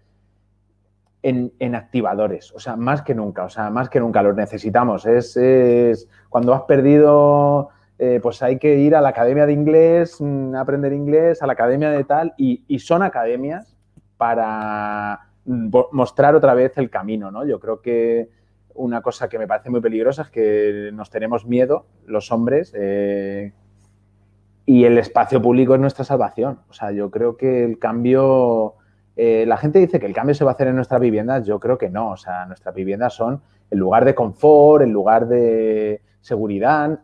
Speaker 2: en, activadores, o sea, más que nunca, o sea, más que nunca los necesitamos. Es, cuando has perdido, eh, pues hay que ir a la academia de inglés, mm, aprender inglés, a la academia de tal, y, son academias para mostrar otra vez el camino, ¿no? Yo creo que una cosa que me parece muy peligrosa es que nos tenemos miedo, los hombres, eh, y el espacio público es nuestra salvación. O sea, yo creo que el cambio, eh, la gente dice que el cambio se va a hacer en nuestras viviendas, yo creo que no. O sea, nuestras viviendas son el lugar de confort, el lugar de seguridad.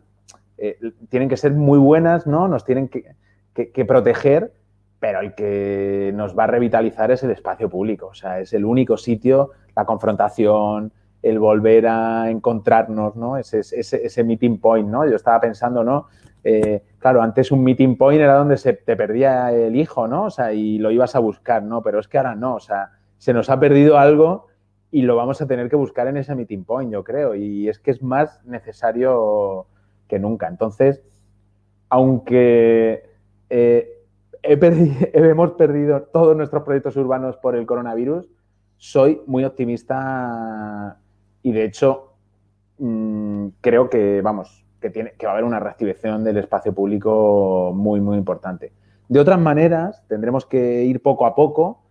Speaker 2: Eh, tienen que ser muy buenas, ¿no? Nos tienen que, que, proteger, pero el que nos va a revitalizar es el espacio público. O sea, es el único sitio, la confrontación, el volver a encontrarnos, ¿no? Ese, ese, ese meeting point, ¿no? Yo estaba pensando, ¿no? Eh, claro, antes un meeting point era donde se te perdía el hijo, ¿no? O sea, y lo ibas a buscar, ¿no? Pero es que ahora no, o sea, se nos ha perdido algo y lo vamos a tener que buscar en ese meeting point, yo creo. Y es que es más necesario que nunca. Entonces, aunque eh, hemos perdido todos nuestros proyectos urbanos por el coronavirus, soy muy optimista y de hecho mm, creo que, vamos, que, tiene, que va a haber una reactivación del espacio público muy, muy importante. De otras maneras, tendremos que ir poco a poco,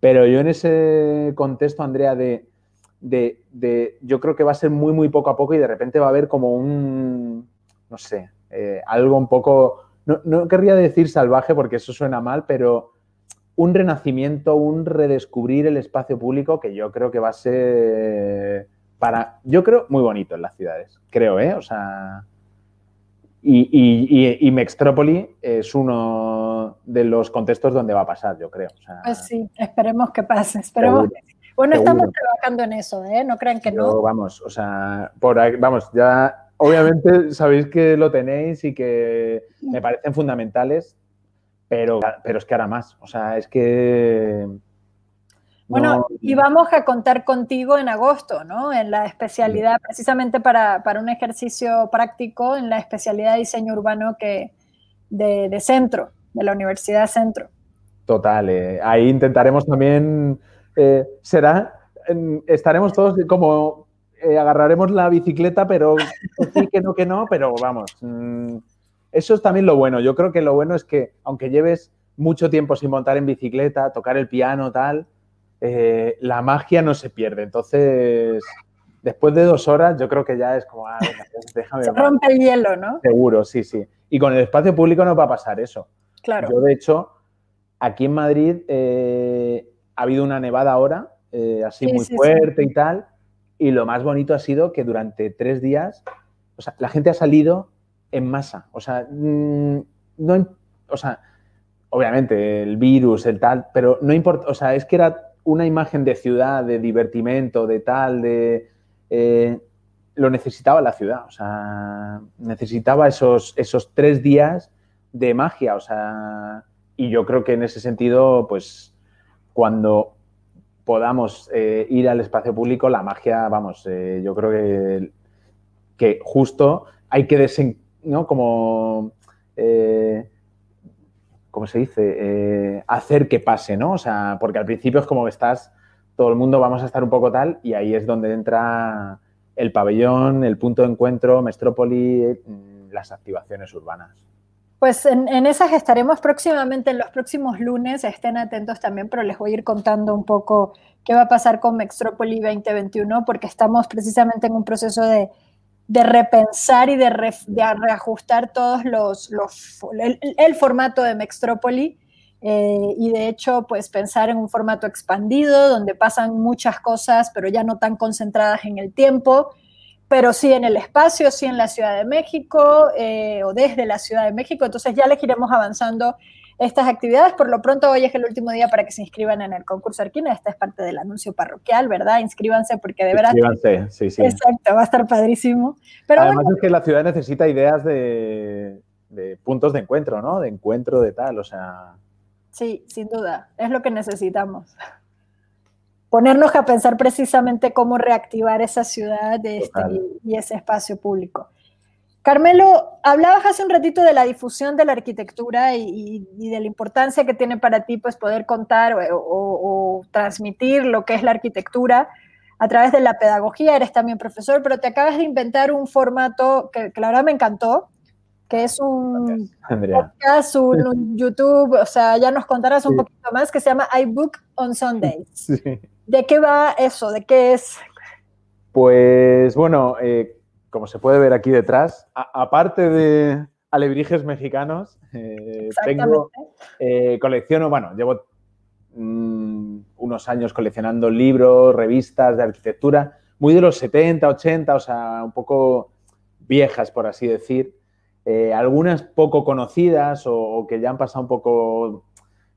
Speaker 2: pero yo en ese contexto, Andrea, de, de, yo creo que va a ser muy, muy poco a poco y de repente va a haber como un, no sé, eh, algo un poco, no, no querría decir salvaje porque eso suena mal, pero un renacimiento, un redescubrir el espacio público que yo creo que va a ser para, yo creo, muy bonito en las ciudades. Creo, ¿eh? O sea. Y, y, y, Mextrópoli es uno de los contextos donde va a pasar, yo creo.
Speaker 1: pues sí, esperemos que pase. Esperemos Bueno, estamos trabajando en eso, ¿eh? No crean que no.
Speaker 2: Vamos, o sea, por ahí, vamos, ya obviamente sabéis que lo tenéis y que me parecen fundamentales, pero, pero es que hará más. O sea, es que
Speaker 1: bueno, y vamos a contar contigo en agosto, ¿no? En la especialidad, precisamente para, un ejercicio práctico, en la especialidad de diseño urbano que, de, Centro, de la Universidad Centro.
Speaker 2: Total, eh, ahí intentaremos también, eh, será, estaremos todos como, eh, agarraremos la bicicleta, pero sí, que no, que no, pero vamos, mm, eso es también lo bueno. Yo creo que lo bueno es que, aunque lleves mucho tiempo sin montar en bicicleta, tocar el piano, tal, eh, la magia no se pierde. Entonces, después de dos horas, yo creo que ya es como, ah,
Speaker 1: déjame. Se rompe el hielo, ¿no?
Speaker 2: Seguro, sí, sí. Y con el espacio público no va a pasar eso.
Speaker 1: Claro.
Speaker 2: Yo, de hecho, aquí en Madrid eh, ha habido una nevada ahora, eh, así muy fuerte y tal. Y lo más bonito ha sido que durante tres días, o sea, la gente ha salido en masa. O sea, mm, no, o sea, obviamente el virus, el tal, pero no importa, o sea, es que era una imagen de ciudad, de divertimento, de tal, de... Eh, lo necesitaba la ciudad, o sea, necesitaba esos, esos tres días de magia, o sea, y yo creo que en ese sentido, pues, cuando podamos eh, ir al espacio público, la magia, vamos, eh, yo creo que, que justo hay que desen, ¿no? Como ¿cómo se dice? Eh, hacer que pase, ¿no? O sea, porque al principio es como estás, todo el mundo vamos a estar un poco tal y ahí es donde entra el pabellón, el punto de encuentro, Mestrópoli, las activaciones urbanas.
Speaker 1: Pues en, esas estaremos próximamente, en los próximos lunes, estén atentos también, pero les voy a ir contando un poco qué va a pasar con Mestrópoli 2021, porque estamos precisamente en un proceso de, de repensar y de, reajustar todos los, el, formato de Mextrópoli eh, y de hecho pues pensar en un formato expandido donde pasan muchas cosas pero ya no tan concentradas en el tiempo pero sí en el espacio, sí en la Ciudad de México eh, o desde la Ciudad de México, entonces ya les iremos avanzando estas actividades. Por lo pronto, hoy es el último día para que se inscriban en el concurso Arquina. Esta es parte del anuncio parroquial, ¿verdad? Inscríbanse porque de verdad.
Speaker 2: Inscríbanse, sí, sí.
Speaker 1: Exacto, va a estar padrísimo.
Speaker 2: Pero Además es que la ciudad necesita ideas de, puntos de encuentro, ¿no? De encuentro de tal, o sea.
Speaker 1: Sí, sin duda. Es lo que necesitamos. Ponernos a pensar precisamente cómo reactivar esa ciudad este, y ese espacio público. Carmelo, hablabas hace un ratito de la difusión de la arquitectura y, de la importancia que tiene para ti pues, poder contar o, transmitir lo que es la arquitectura a través de la pedagogía. Eres también profesor, pero te acabas de inventar un formato que, la verdad me encantó, que es un podcast, un, YouTube, o sea, ya nos contarás un poquito más, que se llama iBook on Sundays. ¿De qué va eso? ¿De qué es?
Speaker 2: Pues bueno, eh, como se puede ver aquí detrás, aparte de alebrijes mexicanos, eh, tengo, eh, colecciono, bueno, llevo mm, unos años coleccionando libros, revistas de arquitectura, muy de los 70, 80, o sea, un poco viejas, por así decir. Eh, algunas poco conocidas o, que ya han pasado un poco,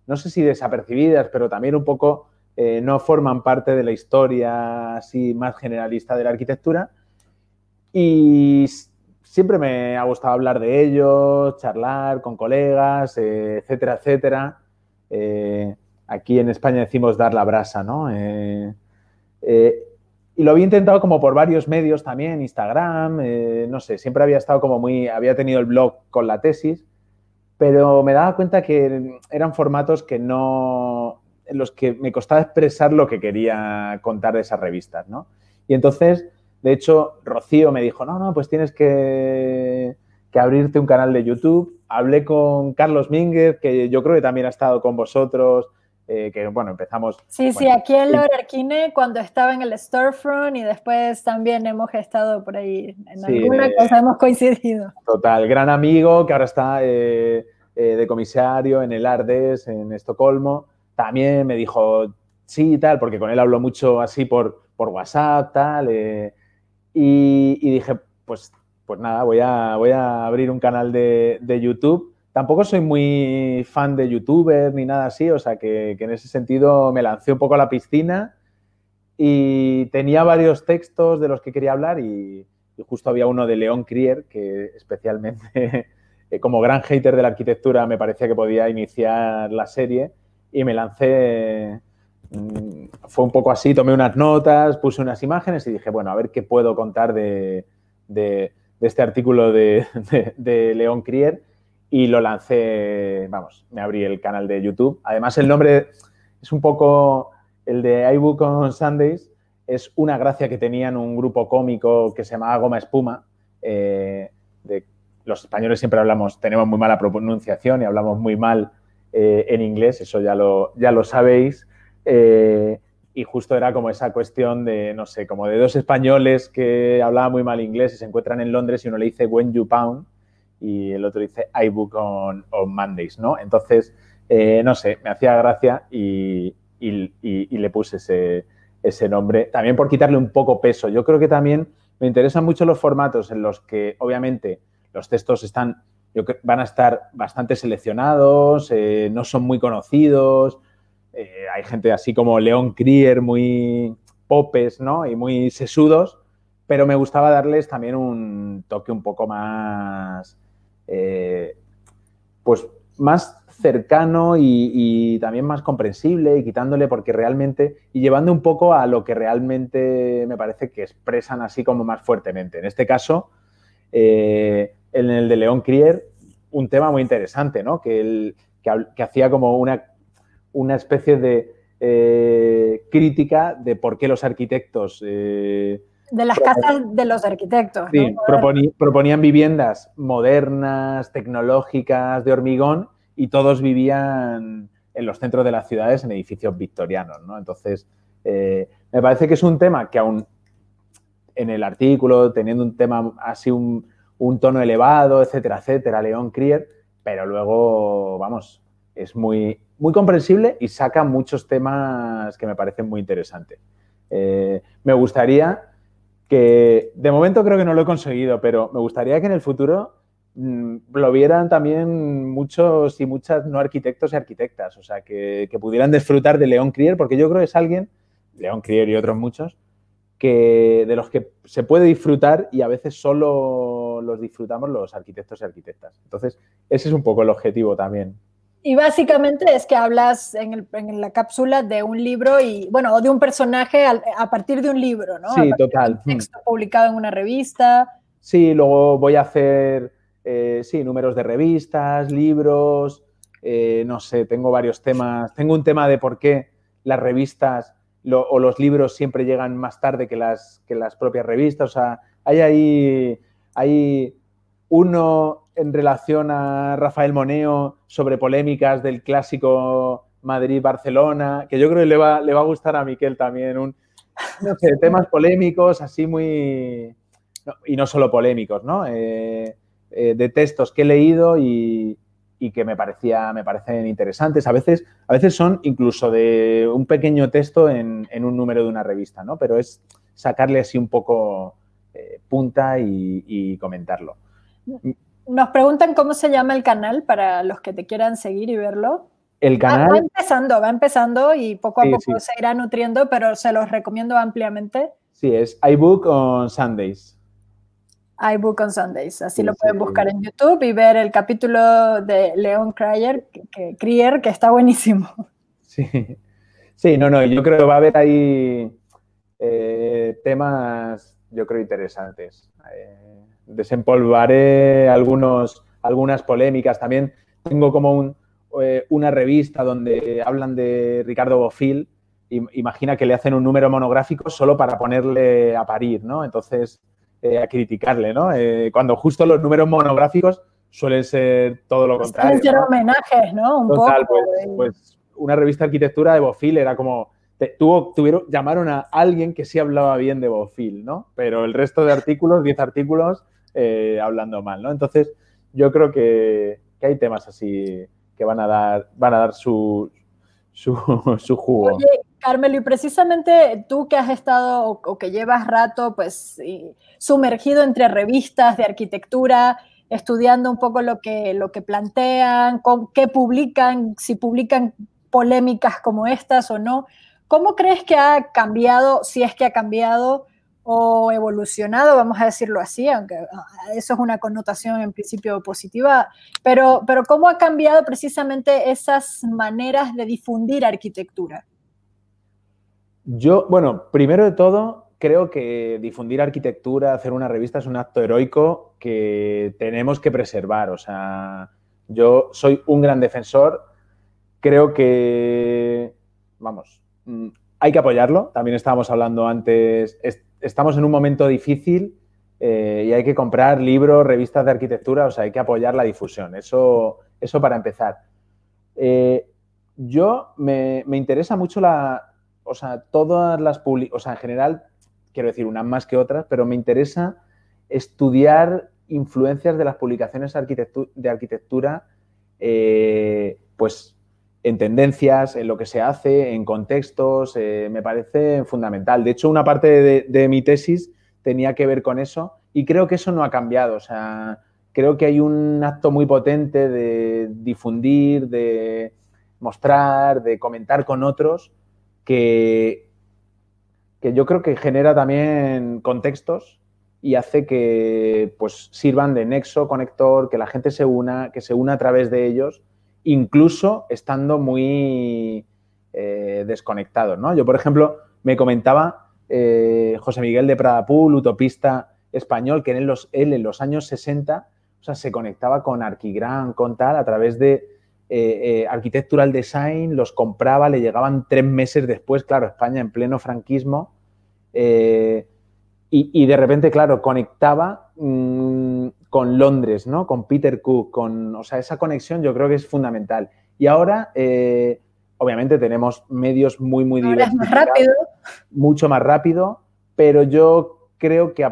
Speaker 2: no sé si desapercibidas, pero también un poco no forman parte de la historia así más generalista de la arquitectura. Y siempre me ha gustado hablar de ellos, charlar con colegas, eh, etcétera, etcétera. Eh, aquí en España decimos dar la brasa, ¿no? Eh, y lo había intentado como por varios medios también, Instagram, no sé, siempre había estado como muy, había tenido el blog con la tesis, pero me daba cuenta que eran formatos que no, en los que me costaba expresar lo que quería contar de esas revistas, ¿no? Y entonces de hecho, Rocío me dijo, no, no, pues tienes que, abrirte un canal de YouTube. Hablé con Carlos Minguez, que yo creo que también ha estado con vosotros, eh, que bueno, empezamos.
Speaker 1: Sí, sí, aquí en Laura Arquine, cuando estaba en el Storefront y después también hemos estado por ahí en alguna cosa, hemos coincidido.
Speaker 2: Total, gran amigo que ahora está eh, eh, de comisario en el Ardes, en Estocolmo. También me dijo, sí, tal, porque con él hablo mucho así por, por WhatsApp, tal. Y, dije, pues, pues nada, voy a, voy a abrir un canal de, YouTube. Tampoco soy muy fan de youtubers ni nada así, o sea que, en ese sentido me lancé un poco a la piscina y tenía varios textos de los que quería hablar y, justo había uno de León Crier que especialmente como gran hater de la arquitectura me parecía que podía iniciar la serie y me lancé Mm, fue un poco así, tomé unas notas, puse unas imágenes y dije, bueno, a ver qué puedo contar de, este artículo de, León Crier y lo lancé, vamos, me abrí el canal de YouTube. Además, el nombre es un poco el de iBook on Sundays, es una gracia que tenían un grupo cómico que se llamaba Goma Espuma. Eh, de, los españoles siempre hablamos, tenemos muy mala pronunciación y hablamos muy mal eh, en inglés, eso ya lo, ya lo sabéis. Eh, y justo era como esa cuestión de, no sé, como de dos españoles que hablaban muy mal inglés y se encuentran en Londres y uno le dice When You Pound y el otro dice I book on, Mondays, ¿no? Entonces, eh, no sé, me hacía gracia y, le puse ese, ese nombre. También por quitarle un poco peso. Yo creo que también me interesan mucho los formatos en los que, obviamente, los textos están, van a estar bastante seleccionados, eh, no son muy conocidos. Eh, hay gente así como León Krier, muy popes, ¿no? Y muy sesudos, pero me gustaba darles también un toque un poco más, eh, pues más cercano y, también más comprensible y quitándole porque realmente y llevando un poco a lo que realmente me parece que expresan así como más fuertemente. En este caso, en el de León Crier, un tema muy interesante, ¿no? Que, que, hacía como una, una especie de eh, crítica de por qué los arquitectos...
Speaker 1: Eh, de las casas de los arquitectos.
Speaker 2: Sí, proponían viviendas modernas, tecnológicas, de hormigón, y todos vivían en los centros de las ciudades en edificios victorianos, ¿no? Entonces, eh, me parece que es un tema que aún en el artículo, teniendo un tema así, un, tono elevado, etcétera, etcétera, León Krier, pero luego, vamos, es muy, muy comprensible y saca muchos temas que me parecen muy interesantes. Eh, me gustaría que, de momento creo que no lo he conseguido, pero me gustaría que en el futuro Mm, lo vieran también muchos y muchas no arquitectos y arquitectas, o sea, que, pudieran disfrutar de León Crier, porque yo creo que es alguien, León Crier y otros muchos, que de los que se puede disfrutar y a veces solo los disfrutamos los arquitectos y arquitectas. Entonces, ese es un poco el objetivo también.
Speaker 1: Y básicamente es que hablas en, la cápsula de un libro y, bueno, o de un personaje a, partir de un libro, ¿no?
Speaker 2: Sí, total.
Speaker 1: un texto publicado en una revista.
Speaker 2: Sí, luego voy a hacer eh, sí, números de revistas, libros, eh, no sé, tengo varios temas. Tengo un tema de por qué las revistas o los libros siempre llegan más tarde que las, que las propias revistas. O sea, hay ahí hay uno en relación a Rafael Moneo sobre polémicas del clásico Madrid-Barcelona, que yo creo que le va, le va a gustar a Miquel también. Un, no sé, temas polémicos, así muy... y no solo polémicos, ¿no? Eh, eh, de textos que he leído y, que me, parecía, me parecen interesantes. A veces, a veces son incluso de un pequeño texto en, un número de una revista, ¿no? Pero es sacarle así un poco eh, punta y, comentarlo.
Speaker 1: Nos preguntan cómo se llama el canal para los que te quieran seguir y verlo.
Speaker 2: El canal.
Speaker 1: va empezando, va empezando y poco a poco se irá nutriendo, pero se los recomiendo ampliamente.
Speaker 2: Sí, es iBook on Sundays
Speaker 1: iBook on Sundays. Así lo pueden buscar en YouTube y ver el capítulo de Leon Cryer, que, que está buenísimo.
Speaker 2: Sí. sí, no, no, yo creo que va a haber ahí eh, temas, yo creo, interesantes. Eh, desempolvaré algunos, algunas polémicas. También tengo como eh, una revista donde hablan de Ricardo Bofill. Imagina que le hacen un número monográfico solo para ponerle a parir, ¿no? Entonces, eh, a criticarle, ¿no? Cuando justo los números monográficos suelen ser todo lo contrario.
Speaker 1: Suelen ser homenajes, ¿no?
Speaker 2: Un Total, poco, pues, pues, una revista de arquitectura de Bofil era como, tuvieron, llamaron a alguien que sí hablaba bien de Bofil, ¿no? Pero el resto de artículos, 10 artículos, eh, hablando mal, ¿no? Entonces, yo creo que, que, hay temas así que van a dar, van a dar su, su, su jugo.
Speaker 1: Oye, Carmelo, y precisamente tú que has estado o, que llevas rato, pues, sumergido entre revistas de arquitectura, estudiando un poco lo que, lo que plantean, qué publican, si publican polémicas como estas o no. ¿Cómo crees que ha cambiado, si es que ha cambiado o evolucionado, vamos a decirlo así, aunque ah, eso es una connotación en principio positiva, pero, pero cómo ha cambiado precisamente esas maneras de difundir arquitectura?
Speaker 2: Yo, bueno, primero de todo, creo que difundir arquitectura, hacer una revista es un acto heroico que tenemos que preservar. O sea, yo soy un gran defensor. Creo que, vamos, hay que apoyarlo. También estábamos hablando antes, estamos en un momento difícil eh, y hay que comprar libros, revistas de arquitectura, o sea, hay que apoyar la difusión. Eso, eso para empezar. Eh, yo me, interesa mucho la, o sea, todas las o sea, en general, quiero decir, unas más que otras, pero me interesa estudiar influencias de las publicaciones de arquitectura, eh, pues en tendencias, en lo que se hace, en contextos, eh, me parece fundamental. De hecho, una parte de, mi tesis tenía que ver con eso y creo que eso no ha cambiado. O sea, creo que hay un acto muy potente de difundir, de mostrar, de comentar con otros, que, que yo creo que genera también contextos y hace que pues, sirvan de nexo, conector, que la gente se una, que se una a través de ellos incluso estando muy eh, desconectados. ¿no? Yo, por ejemplo, me comentaba eh, José Miguel de Pradapul, utopista español, que en los, él en los años 60 o sea, se conectaba con Arquigram, con tal, a través de eh, Architectural Design, los compraba, le llegaban tres meses después, claro, España en pleno franquismo, y, de repente, claro, conectaba mm, con Londres, ¿no? Con Peter Cook, con, o sea, esa conexión yo creo que es fundamental. Y ahora, eh, obviamente, tenemos medios muy, muy
Speaker 1: diversos. más rápido.
Speaker 2: Mucho más rápido, pero yo creo que,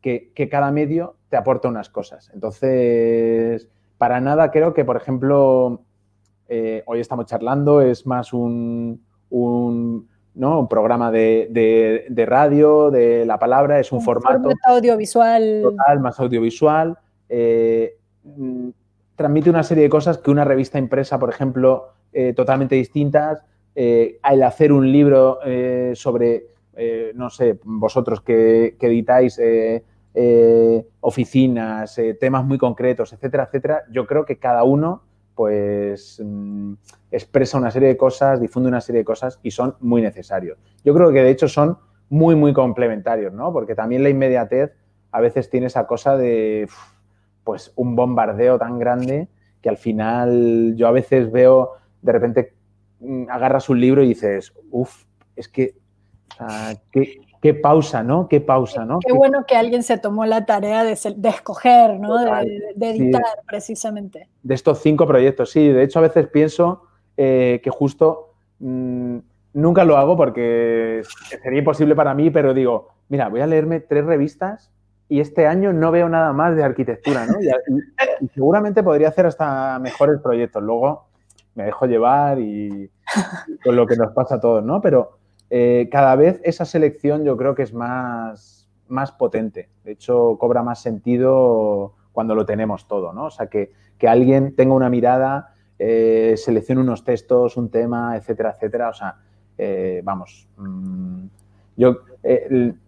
Speaker 2: que, que, cada medio te aporta unas cosas. Entonces, para nada creo que, por ejemplo, eh, hoy estamos charlando, es más un ¿no? Un programa de, radio, de la palabra, es un, formato,
Speaker 1: audiovisual.
Speaker 2: Total, más audiovisual. Eh, mm, transmite una serie de cosas que una revista impresa, por ejemplo, eh, totalmente distintas. Eh, al hacer un libro sobre, no sé, vosotros que, que editáis oficinas, temas muy concretos, etcétera, etcétera, yo creo que cada uno pues mm, expresa una serie de cosas, difunde una serie de cosas y son muy necesarios. Yo creo que de hecho son muy, muy complementarios, ¿no? Porque también la inmediatez a veces tiene esa cosa de, pues, un bombardeo tan grande que al final yo a veces veo, de repente mm, agarras un libro y dices, uff, es que, o sea, ¿qué, qué pausa, ¿no? Qué pausa, ¿no?
Speaker 1: Qué, bueno que alguien se tomó la tarea de, escoger, ¿no? de, editar, precisamente.
Speaker 2: De estos cinco proyectos, sí. De hecho, a veces pienso eh, que justo mm, nunca lo hago porque sería imposible para mí, pero digo, mira, voy a leerme tres revistas y este año no veo nada más de arquitectura, ¿no? Y, seguramente podría hacer hasta mejores proyectos. Luego me dejo llevar y, y con lo que nos pasa a todos, ¿no? Pero eh, cada vez esa selección yo creo que es más, más potente. De hecho, cobra más sentido cuando lo tenemos todo, ¿no? O sea, que, alguien tenga una mirada, eh, seleccione unos textos, un tema, etcétera, etcétera. O sea, eh, vamos, mm, yo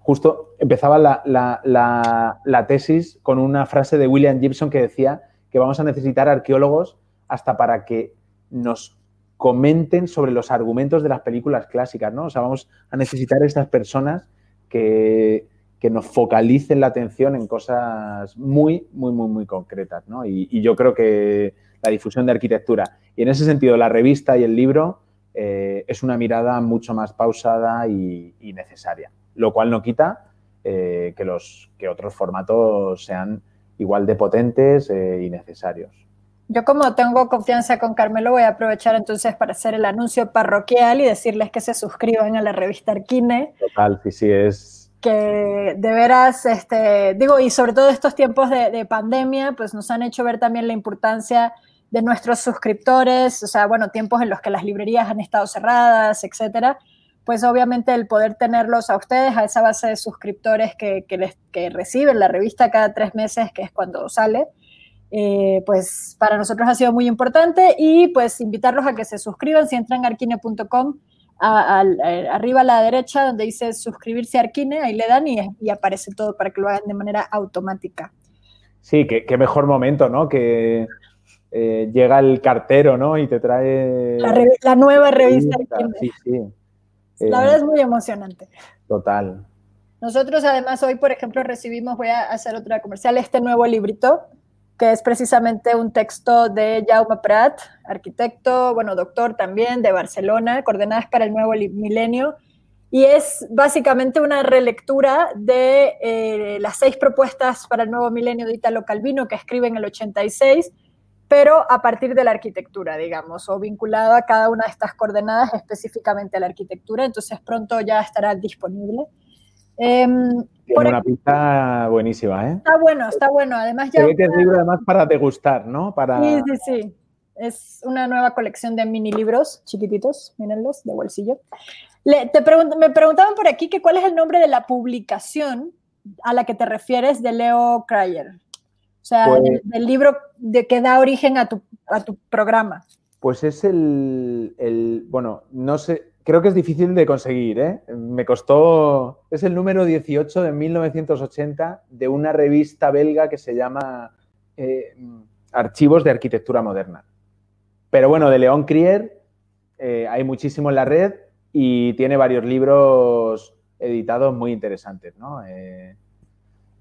Speaker 2: justo empezaba la, la, tesis con una frase de William Gibson que decía que vamos a necesitar arqueólogos hasta para que nos comenten sobre los argumentos de las películas clásicas, ¿no? O sea, vamos a necesitar estas personas que, nos focalicen la atención en cosas muy, muy, muy, muy concretas, ¿no? Y, yo creo que la difusión de arquitectura y en ese sentido la revista y el libro eh, es una mirada mucho más pausada y, necesaria, lo cual no quita eh, que, los, que otros formatos sean igual de potentes eh, y necesarios.
Speaker 1: Yo como tengo confianza con Carmelo, voy a aprovechar entonces para hacer el anuncio parroquial y decirles que se suscriban a la revista Arquine.
Speaker 2: Total, sí, sí, es...
Speaker 1: Que de veras, este, digo, y sobre todo estos tiempos de, pandemia, pues nos han hecho ver también la importancia de nuestros suscriptores, o sea, bueno, tiempos en los que las librerías han estado cerradas, etcétera, pues obviamente el poder tenerlos a ustedes, a esa base de suscriptores que, que, les, que reciben la revista cada tres meses, que es cuando sale, eh, pues para nosotros ha sido muy importante y pues invitarlos a que se suscriban si entran a arquine.com arriba a la derecha donde dice suscribirse a Arquine, ahí le dan y, aparece todo para que lo hagan de manera automática.
Speaker 2: Sí, qué, mejor momento, ¿no? Que eh, llega el cartero, ¿no? Y te trae...
Speaker 1: La, nueva revista Arquine. Sí, sí. La verdad es muy emocionante.
Speaker 2: Total.
Speaker 1: Nosotros además hoy, por ejemplo, recibimos, voy a hacer otra comercial, este nuevo librito que es precisamente un texto de Jaume Prat, arquitecto, bueno, doctor también de Barcelona, coordenadas para el nuevo milenio, y es básicamente una relectura de eh, las seis propuestas para el nuevo milenio de Italo Calvino que escribe en el 86, pero a partir de la arquitectura, digamos, o vinculado a cada una de estas coordenadas específicamente a la arquitectura, entonces pronto ya estará disponible.
Speaker 2: Tiene una pista buenísima, ¿eh?
Speaker 1: Está bueno, está bueno. Además ya...
Speaker 2: Ve que es libro además para degustar, ¿no? Para...
Speaker 1: Sí, sí, sí. Es una nueva colección de mini libros chiquititos, mírenlos, de bolsillo. te me preguntaban por aquí que cuál es el nombre de la publicación a la que te refieres de Leo Cryer. O sea, pues del, libro de, que da origen a tu, a tu programa.
Speaker 2: Pues es el, el, bueno, no sé, creo que es difícil de conseguir, ¿eh? Me costó, es el número 18 de 1980 de una revista belga que se llama eh, Archivos de Arquitectura Moderna. Pero bueno, de León Crier eh, hay muchísimo en la red y tiene varios libros editados muy interesantes, ¿no? Eh,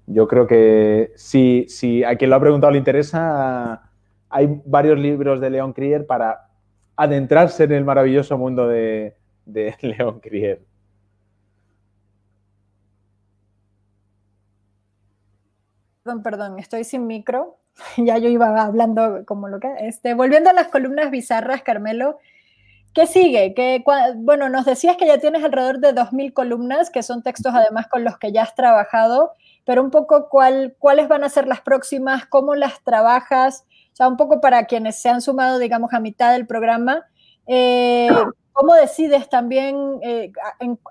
Speaker 2: yo creo que si, si a quien lo ha preguntado le interesa, hay varios libros de León Crier para adentrarse en el maravilloso mundo de, de León Crier.
Speaker 1: Perdón, perdón, estoy sin micro. ya yo iba hablando como lo que... Este, volviendo a las columnas bizarras, Carmelo, ¿qué sigue? ¿Qué, bueno, nos decías que ya tienes alrededor de 2.000 columnas, que son textos además con los que ya has trabajado, pero un poco cuál, cuáles van a ser las próximas, cómo las trabajas, o sea, un poco para quienes se han sumado, digamos, a mitad del programa. Eh, ¿Cómo decides también eh,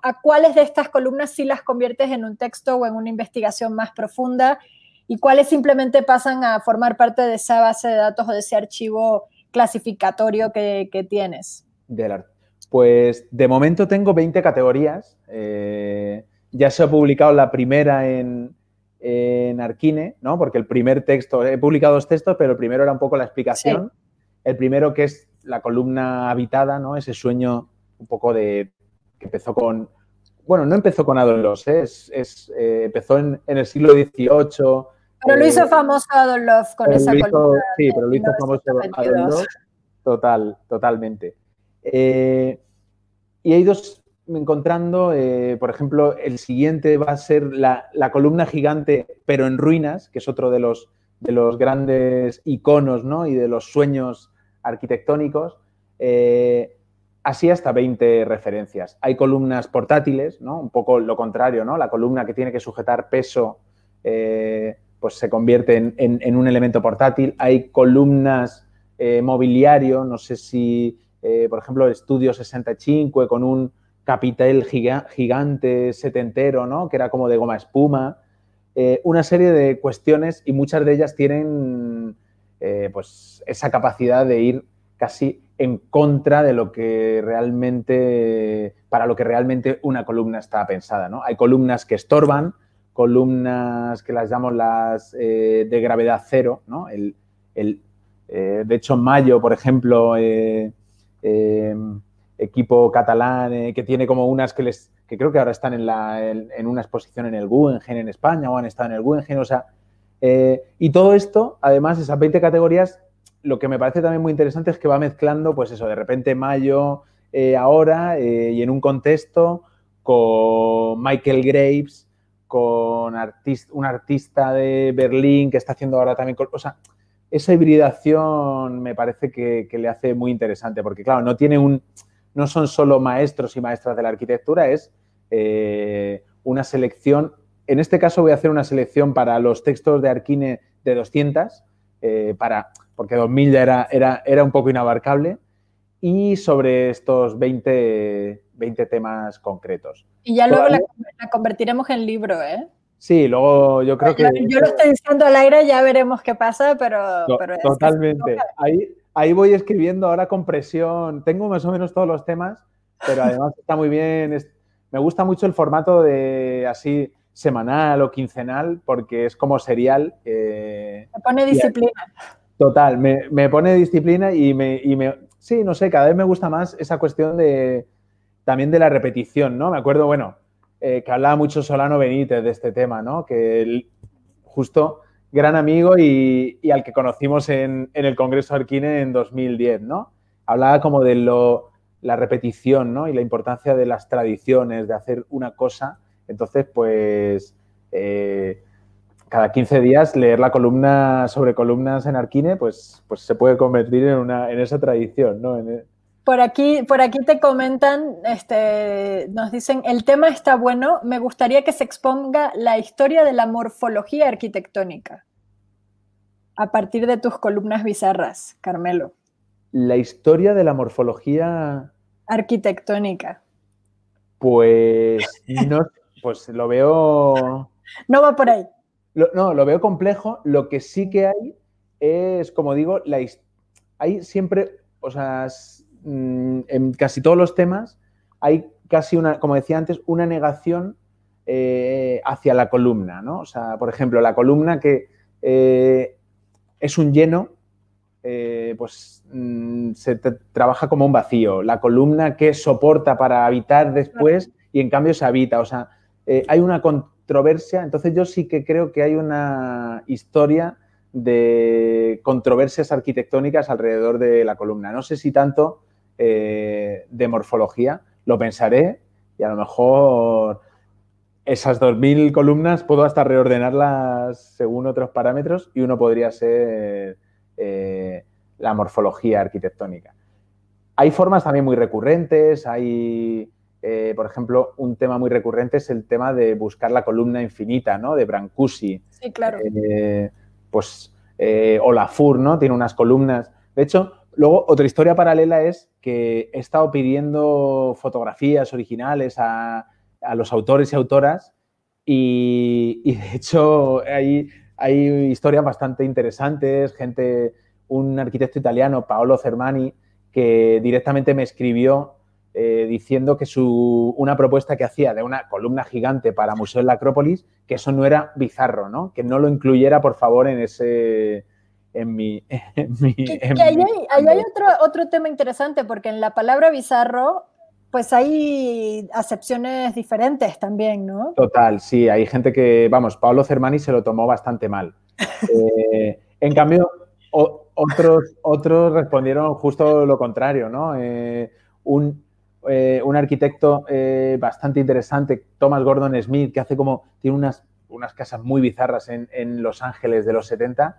Speaker 1: a, a, cuáles de estas columnas sí las conviertes en un texto o en una investigación más profunda y cuáles simplemente pasan a formar parte de esa base de datos o de ese archivo clasificatorio que, tienes?
Speaker 2: Pues de momento tengo 20 categorías. Eh, ya se ha publicado la primera en, en, Arquine, ¿no? Porque el primer texto, he publicado dos textos, pero el primero era un poco la explicación. El primero que es la columna habitada, ¿no? Ese sueño un poco de que empezó con, bueno, no empezó con Adolfo, ¿eh? es, eh, empezó en, en, el siglo XVIII,
Speaker 1: pero lo hizo eh, famoso Adolf con esa columna.
Speaker 2: Sí, pero lo hizo famoso Adolf. Total, totalmente. Y he ido encontrando, por ejemplo, el siguiente va a ser la, columna gigante, pero en ruinas, que es otro de los, de los grandes iconos ¿no? y de los sueños arquitectónicos. así hasta 20 referencias. Hay columnas portátiles, ¿no? un poco lo contrario, ¿no? la columna que tiene que sujetar peso pues se convierte en, un elemento portátil. Hay columnas eh, mobiliario, no sé si, eh, por ejemplo, el Estudio 65 con un capitel gigante setentero, ¿no? que era como de goma espuma. Eh, una serie de cuestiones y muchas de ellas tienen pues esa capacidad de ir casi en contra de lo que realmente, para lo que realmente una columna está pensada. ¿no? Hay columnas que estorban, columnas que las llamo las eh, de gravedad cero, ¿no? El, eh, de hecho, mayo, por ejemplo, eh, equipo catalán que tiene como unas que les que creo que ahora están en, la, en, una exposición en el Guggenheim en España o han estado en el Guggenheim, o sea, y todo esto, además, esas 20 categorías, lo que me parece también muy interesante es que va mezclando, pues eso, de repente mayo, ahora, y en un contexto con Michael Graves, con un artista de Berlín que está haciendo ahora también... O sea, esa hibridación me parece que, le hace muy interesante, porque claro, no tiene un... No son solo maestros y maestras de la arquitectura, es eh, una selección... En este caso voy a hacer una selección para los textos de Arquine de 200, eh, para, porque 2000 ya era, era, era un poco inabarcable, y sobre estos 20, 20 temas concretos.
Speaker 1: Y ya luego la, convertiremos en libro, ¿eh?
Speaker 2: Sí, luego yo creo que...
Speaker 1: Yo, lo estoy diciendo al aire, ya veremos qué pasa, pero...
Speaker 2: totalmente. ahí, ahí voy escribiendo ahora con presión. Tengo más o menos todos los temas, pero además está muy bien. me gusta mucho el formato de así semanal o quincenal porque es como serial.
Speaker 1: me pone disciplina.
Speaker 2: total, me, me, pone disciplina y me, y me... Sí, no sé, cada vez me gusta más esa cuestión de también de la repetición, ¿no? Me acuerdo, bueno, eh, que hablaba mucho Solano Benítez de este tema, ¿no? Que justo gran amigo y, al que conocimos en, el Congreso Arquine en 2010, ¿no? Hablaba como de lo, la repetición, ¿no? Y la importancia de las tradiciones, de hacer una cosa. Entonces, pues, eh, cada 15 días leer la columna sobre columnas en Arquine, pues, pues se puede convertir en, una, en esa tradición, ¿no?
Speaker 1: Por aquí, por aquí te comentan, este, nos dicen, el tema está bueno, me gustaría que se exponga la historia de la morfología arquitectónica a partir de tus columnas bizarras, Carmelo.
Speaker 2: La historia de la morfología
Speaker 1: arquitectónica.
Speaker 2: Pues no, pues lo veo.
Speaker 1: No va por ahí.
Speaker 2: no, lo veo complejo. Lo que sí que hay es, como digo, la, hay siempre, o sea, Mm, en casi todos los temas hay casi una, como decía antes, una negación eh, hacia la columna, ¿no? O sea, por ejemplo, la columna que eh, es un lleno, eh, pues mm, se trabaja como un vacío. La columna que soporta para habitar después y en cambio se habita. O sea, hay una controversia. Entonces yo sí que creo que hay una historia de controversias arquitectónicas alrededor de la columna. No sé si tanto eh, de morfología, lo pensaré y a lo mejor esas 2.000 columnas puedo hasta reordenarlas según otros parámetros y uno podría ser eh, la morfología arquitectónica. Hay formas también muy recurrentes, hay, eh, por ejemplo, un tema muy recurrente es el tema de buscar la columna infinita, ¿no? De Brancusi.
Speaker 1: Sí, claro.
Speaker 2: pues Olafur, ¿no? Tiene unas columnas. De hecho, Luego, otra historia paralela es que he estado pidiendo fotografías originales a, los autores y autoras y, de hecho hay, hay, historias bastante interesantes, gente, un arquitecto italiano, Paolo Cermani, que directamente me escribió eh, diciendo que su, una propuesta que hacía de una columna gigante para Museo de la Acrópolis, que eso no era bizarro, ¿no? que no lo incluyera, por favor, en ese en mi...
Speaker 1: ahí hay, otro, otro tema interesante, porque en la palabra bizarro, pues hay acepciones diferentes también, ¿no?
Speaker 2: Total, sí, hay gente que, vamos, Pablo Cermani se lo tomó bastante mal. Eh, en cambio, otros, otros respondieron justo lo contrario, ¿no? Eh, un, eh, un, arquitecto bastante interesante, Thomas Gordon Smith, que hace como, tiene unas, unas casas muy bizarras en, en Los Ángeles de los 70,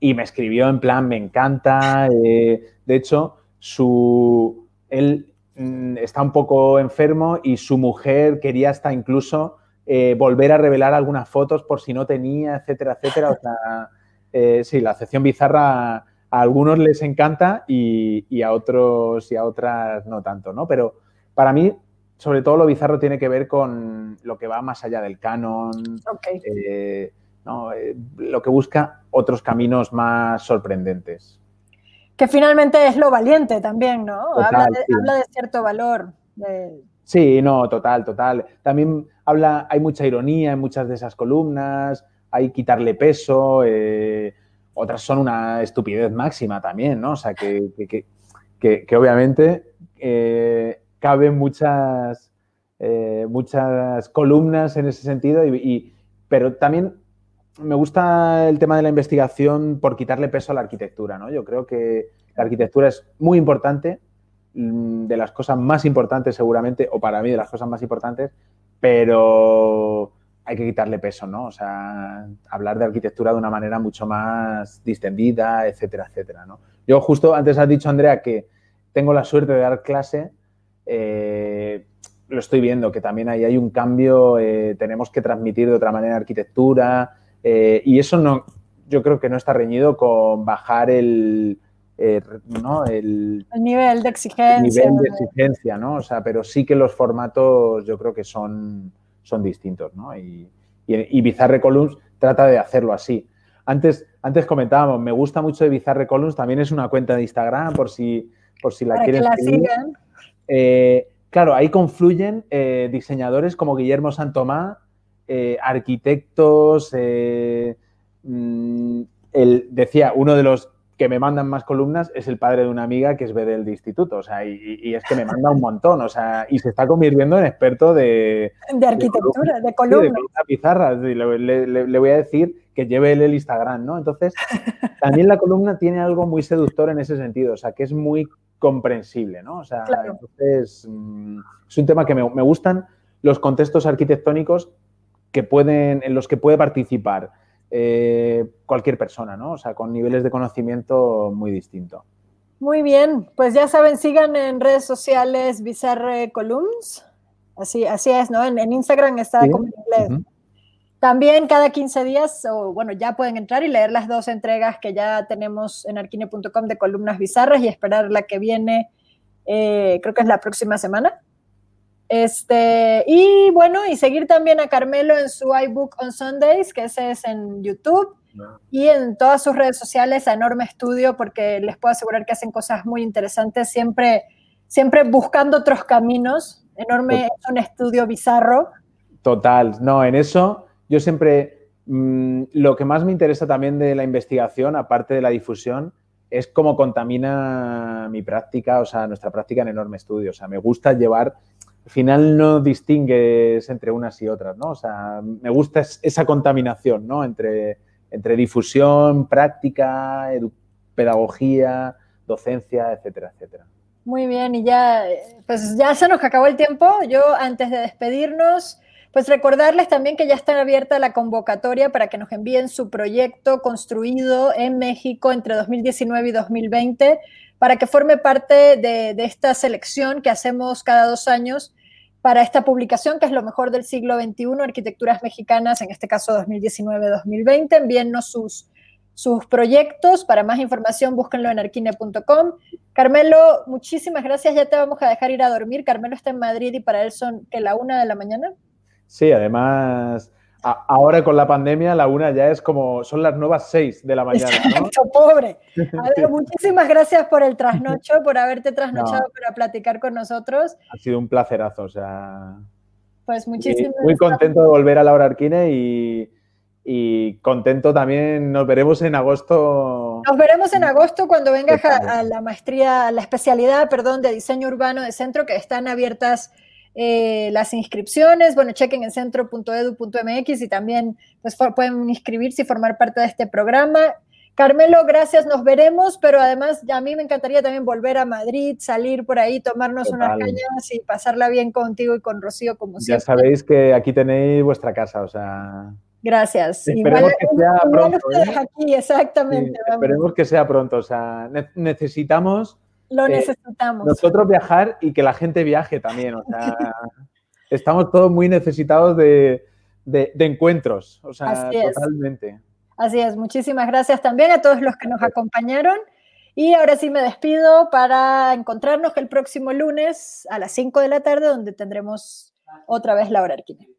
Speaker 2: y me escribió en plan, me encanta. Eh, de hecho, su, él mm, está un poco enfermo y su mujer quería hasta incluso eh, volver a revelar algunas fotos por si no tenía, etcétera, etcétera. O sea, eh, sí, la acepción bizarra a algunos les encanta y, a otros y a otras no tanto, ¿no? Pero para mí, sobre todo lo bizarro tiene que ver con lo que va más allá del canon. Eh, lo que busca otros caminos más sorprendentes.
Speaker 1: Que finalmente es lo valiente también, ¿no? habla, de, cierto valor.
Speaker 2: Sí, no, total, total. También habla, hay mucha ironía en muchas de esas columnas, hay quitarle peso, eh, otras son una estupidez máxima también, ¿no? O sea, que, que, obviamente eh, caben muchas, muchas columnas en ese sentido, y, pero también me gusta el tema de la investigación por quitarle peso a la arquitectura, ¿no? Yo creo que la arquitectura es muy importante, mm, de las cosas más importantes seguramente, o para mí de las cosas más importantes, pero hay que quitarle peso, ¿no? O sea, hablar de arquitectura de una manera mucho más distendida, etcétera, etcétera, ¿no? Yo justo antes has dicho, Andrea, que tengo la suerte de dar clase, eh, lo estoy viendo, que también ahí hay un cambio, eh, tenemos que transmitir de otra manera arquitectura, eh, y eso no, yo creo que no está reñido con bajar el, eh, el,
Speaker 1: nivel de exigencia.
Speaker 2: nivel de exigencia, ¿no? O sea, pero sí que los formatos yo creo que son, son distintos, ¿no? Y, y, Bizarre Columns trata de hacerlo así. Antes, antes comentábamos, me gusta mucho de Bizarre Columns, también es una cuenta de Instagram por si, por si la quieren
Speaker 1: sigan.
Speaker 2: Eh, claro, ahí confluyen diseñadores como Guillermo Santomá, eh, arquitectos, eh, mm, decía, uno de los que me mandan más columnas es el padre de una amiga que es Bedel de instituto, o sea, y, es que me manda un montón, o sea, y se está convirtiendo en experto de...
Speaker 1: De arquitectura, de columnas. De,
Speaker 2: pizarras, le, voy a decir que lleve él el Instagram, ¿no? Entonces, también la columna tiene algo muy seductor en ese sentido, o sea, que es muy comprensible, ¿no? O sea, entonces, mm, es un tema que me, me gustan los contextos arquitectónicos que pueden, en los que puede participar eh, cualquier persona, ¿no? O sea, con niveles de conocimiento muy distintos.
Speaker 1: Muy bien, pues ya saben, sigan en redes sociales Bizarre Columns. Así, así es, ¿no? En, Instagram está como en inglés. También cada 15 días, o bueno, ya pueden entrar y leer las dos entregas que ya tenemos en arquine.com de columnas bizarras y esperar la que viene, eh, creo que es la próxima semana. Este, y bueno, y seguir también a Carmelo en su iBook on Sundays, que ese es en YouTube, y en todas sus redes sociales a Enorme Estudio, porque les puedo asegurar que hacen cosas muy interesantes, siempre, siempre buscando otros caminos. Enorme es un estudio bizarro.
Speaker 2: Total, no, en eso yo siempre, mm, lo que más me interesa también de la investigación, aparte de la difusión, es cómo contamina mi práctica, o sea, nuestra práctica en Enorme Estudio. O sea, me gusta llevar al final no distingues entre unas y otras, ¿no? O sea, me gusta esa contaminación, ¿no? Entre, entre difusión, práctica, pedagogía, docencia, etcétera, etcétera.
Speaker 1: Muy bien, y ya, pues ya se nos acabó el tiempo. Yo, antes de despedirnos, pues recordarles también que ya está abierta la convocatoria para que nos envíen su proyecto construido en México entre 2019 y 2020 para que forme parte de, de, esta selección que hacemos cada dos años para esta publicación, que es lo mejor del siglo XXI, Arquitecturas Mexicanas, en este caso 2019-2020. Envíennos sus, sus proyectos. Para más información, búsquenlo en arquine.com. Carmelo, muchísimas gracias. Ya te vamos a dejar ir a dormir. Carmelo está en Madrid y para él son que la una de la mañana.
Speaker 2: Sí, además ahora con la pandemia la una ya es como, son las nuevas seis de la mañana.
Speaker 1: Exacto, pobre. muchísimas gracias por el trasnocho, por haberte trasnochado para platicar con nosotros.
Speaker 2: Ha sido un placerazo, o sea...
Speaker 1: Pues muchísimas
Speaker 2: Muy contento de volver a Laura Arquine y, y contento también, nos veremos en agosto.
Speaker 1: Nos veremos en agosto cuando vengas a, a, la maestría, a la especialidad, perdón, de diseño urbano de centro, que están abiertas eh, las inscripciones, bueno, chequen en centro.edu.mx y también pues, pueden inscribirse y formar parte de este programa. Carmelo, gracias, nos veremos, pero además a mí me encantaría también volver a Madrid, salir por ahí, tomarnos unas cañas y pasarla bien contigo y con Rocío como siempre.
Speaker 2: Ya sabéis que aquí tenéis vuestra casa, o sea...
Speaker 1: Gracias.
Speaker 2: Esperemos que sea pronto. ¿eh?
Speaker 1: Aquí, exactamente.
Speaker 2: esperemos que sea pronto, o sea, necesitamos
Speaker 1: lo eh, necesitamos.
Speaker 2: Nosotros viajar y que la gente viaje también. O sea, estamos todos muy necesitados de, encuentros. O sea, totalmente.
Speaker 1: Así es. Muchísimas gracias también a todos los que nos acompañaron. Y ahora sí me despido para encontrarnos el próximo lunes a las 5 de la tarde, donde tendremos otra vez la hora Arquine.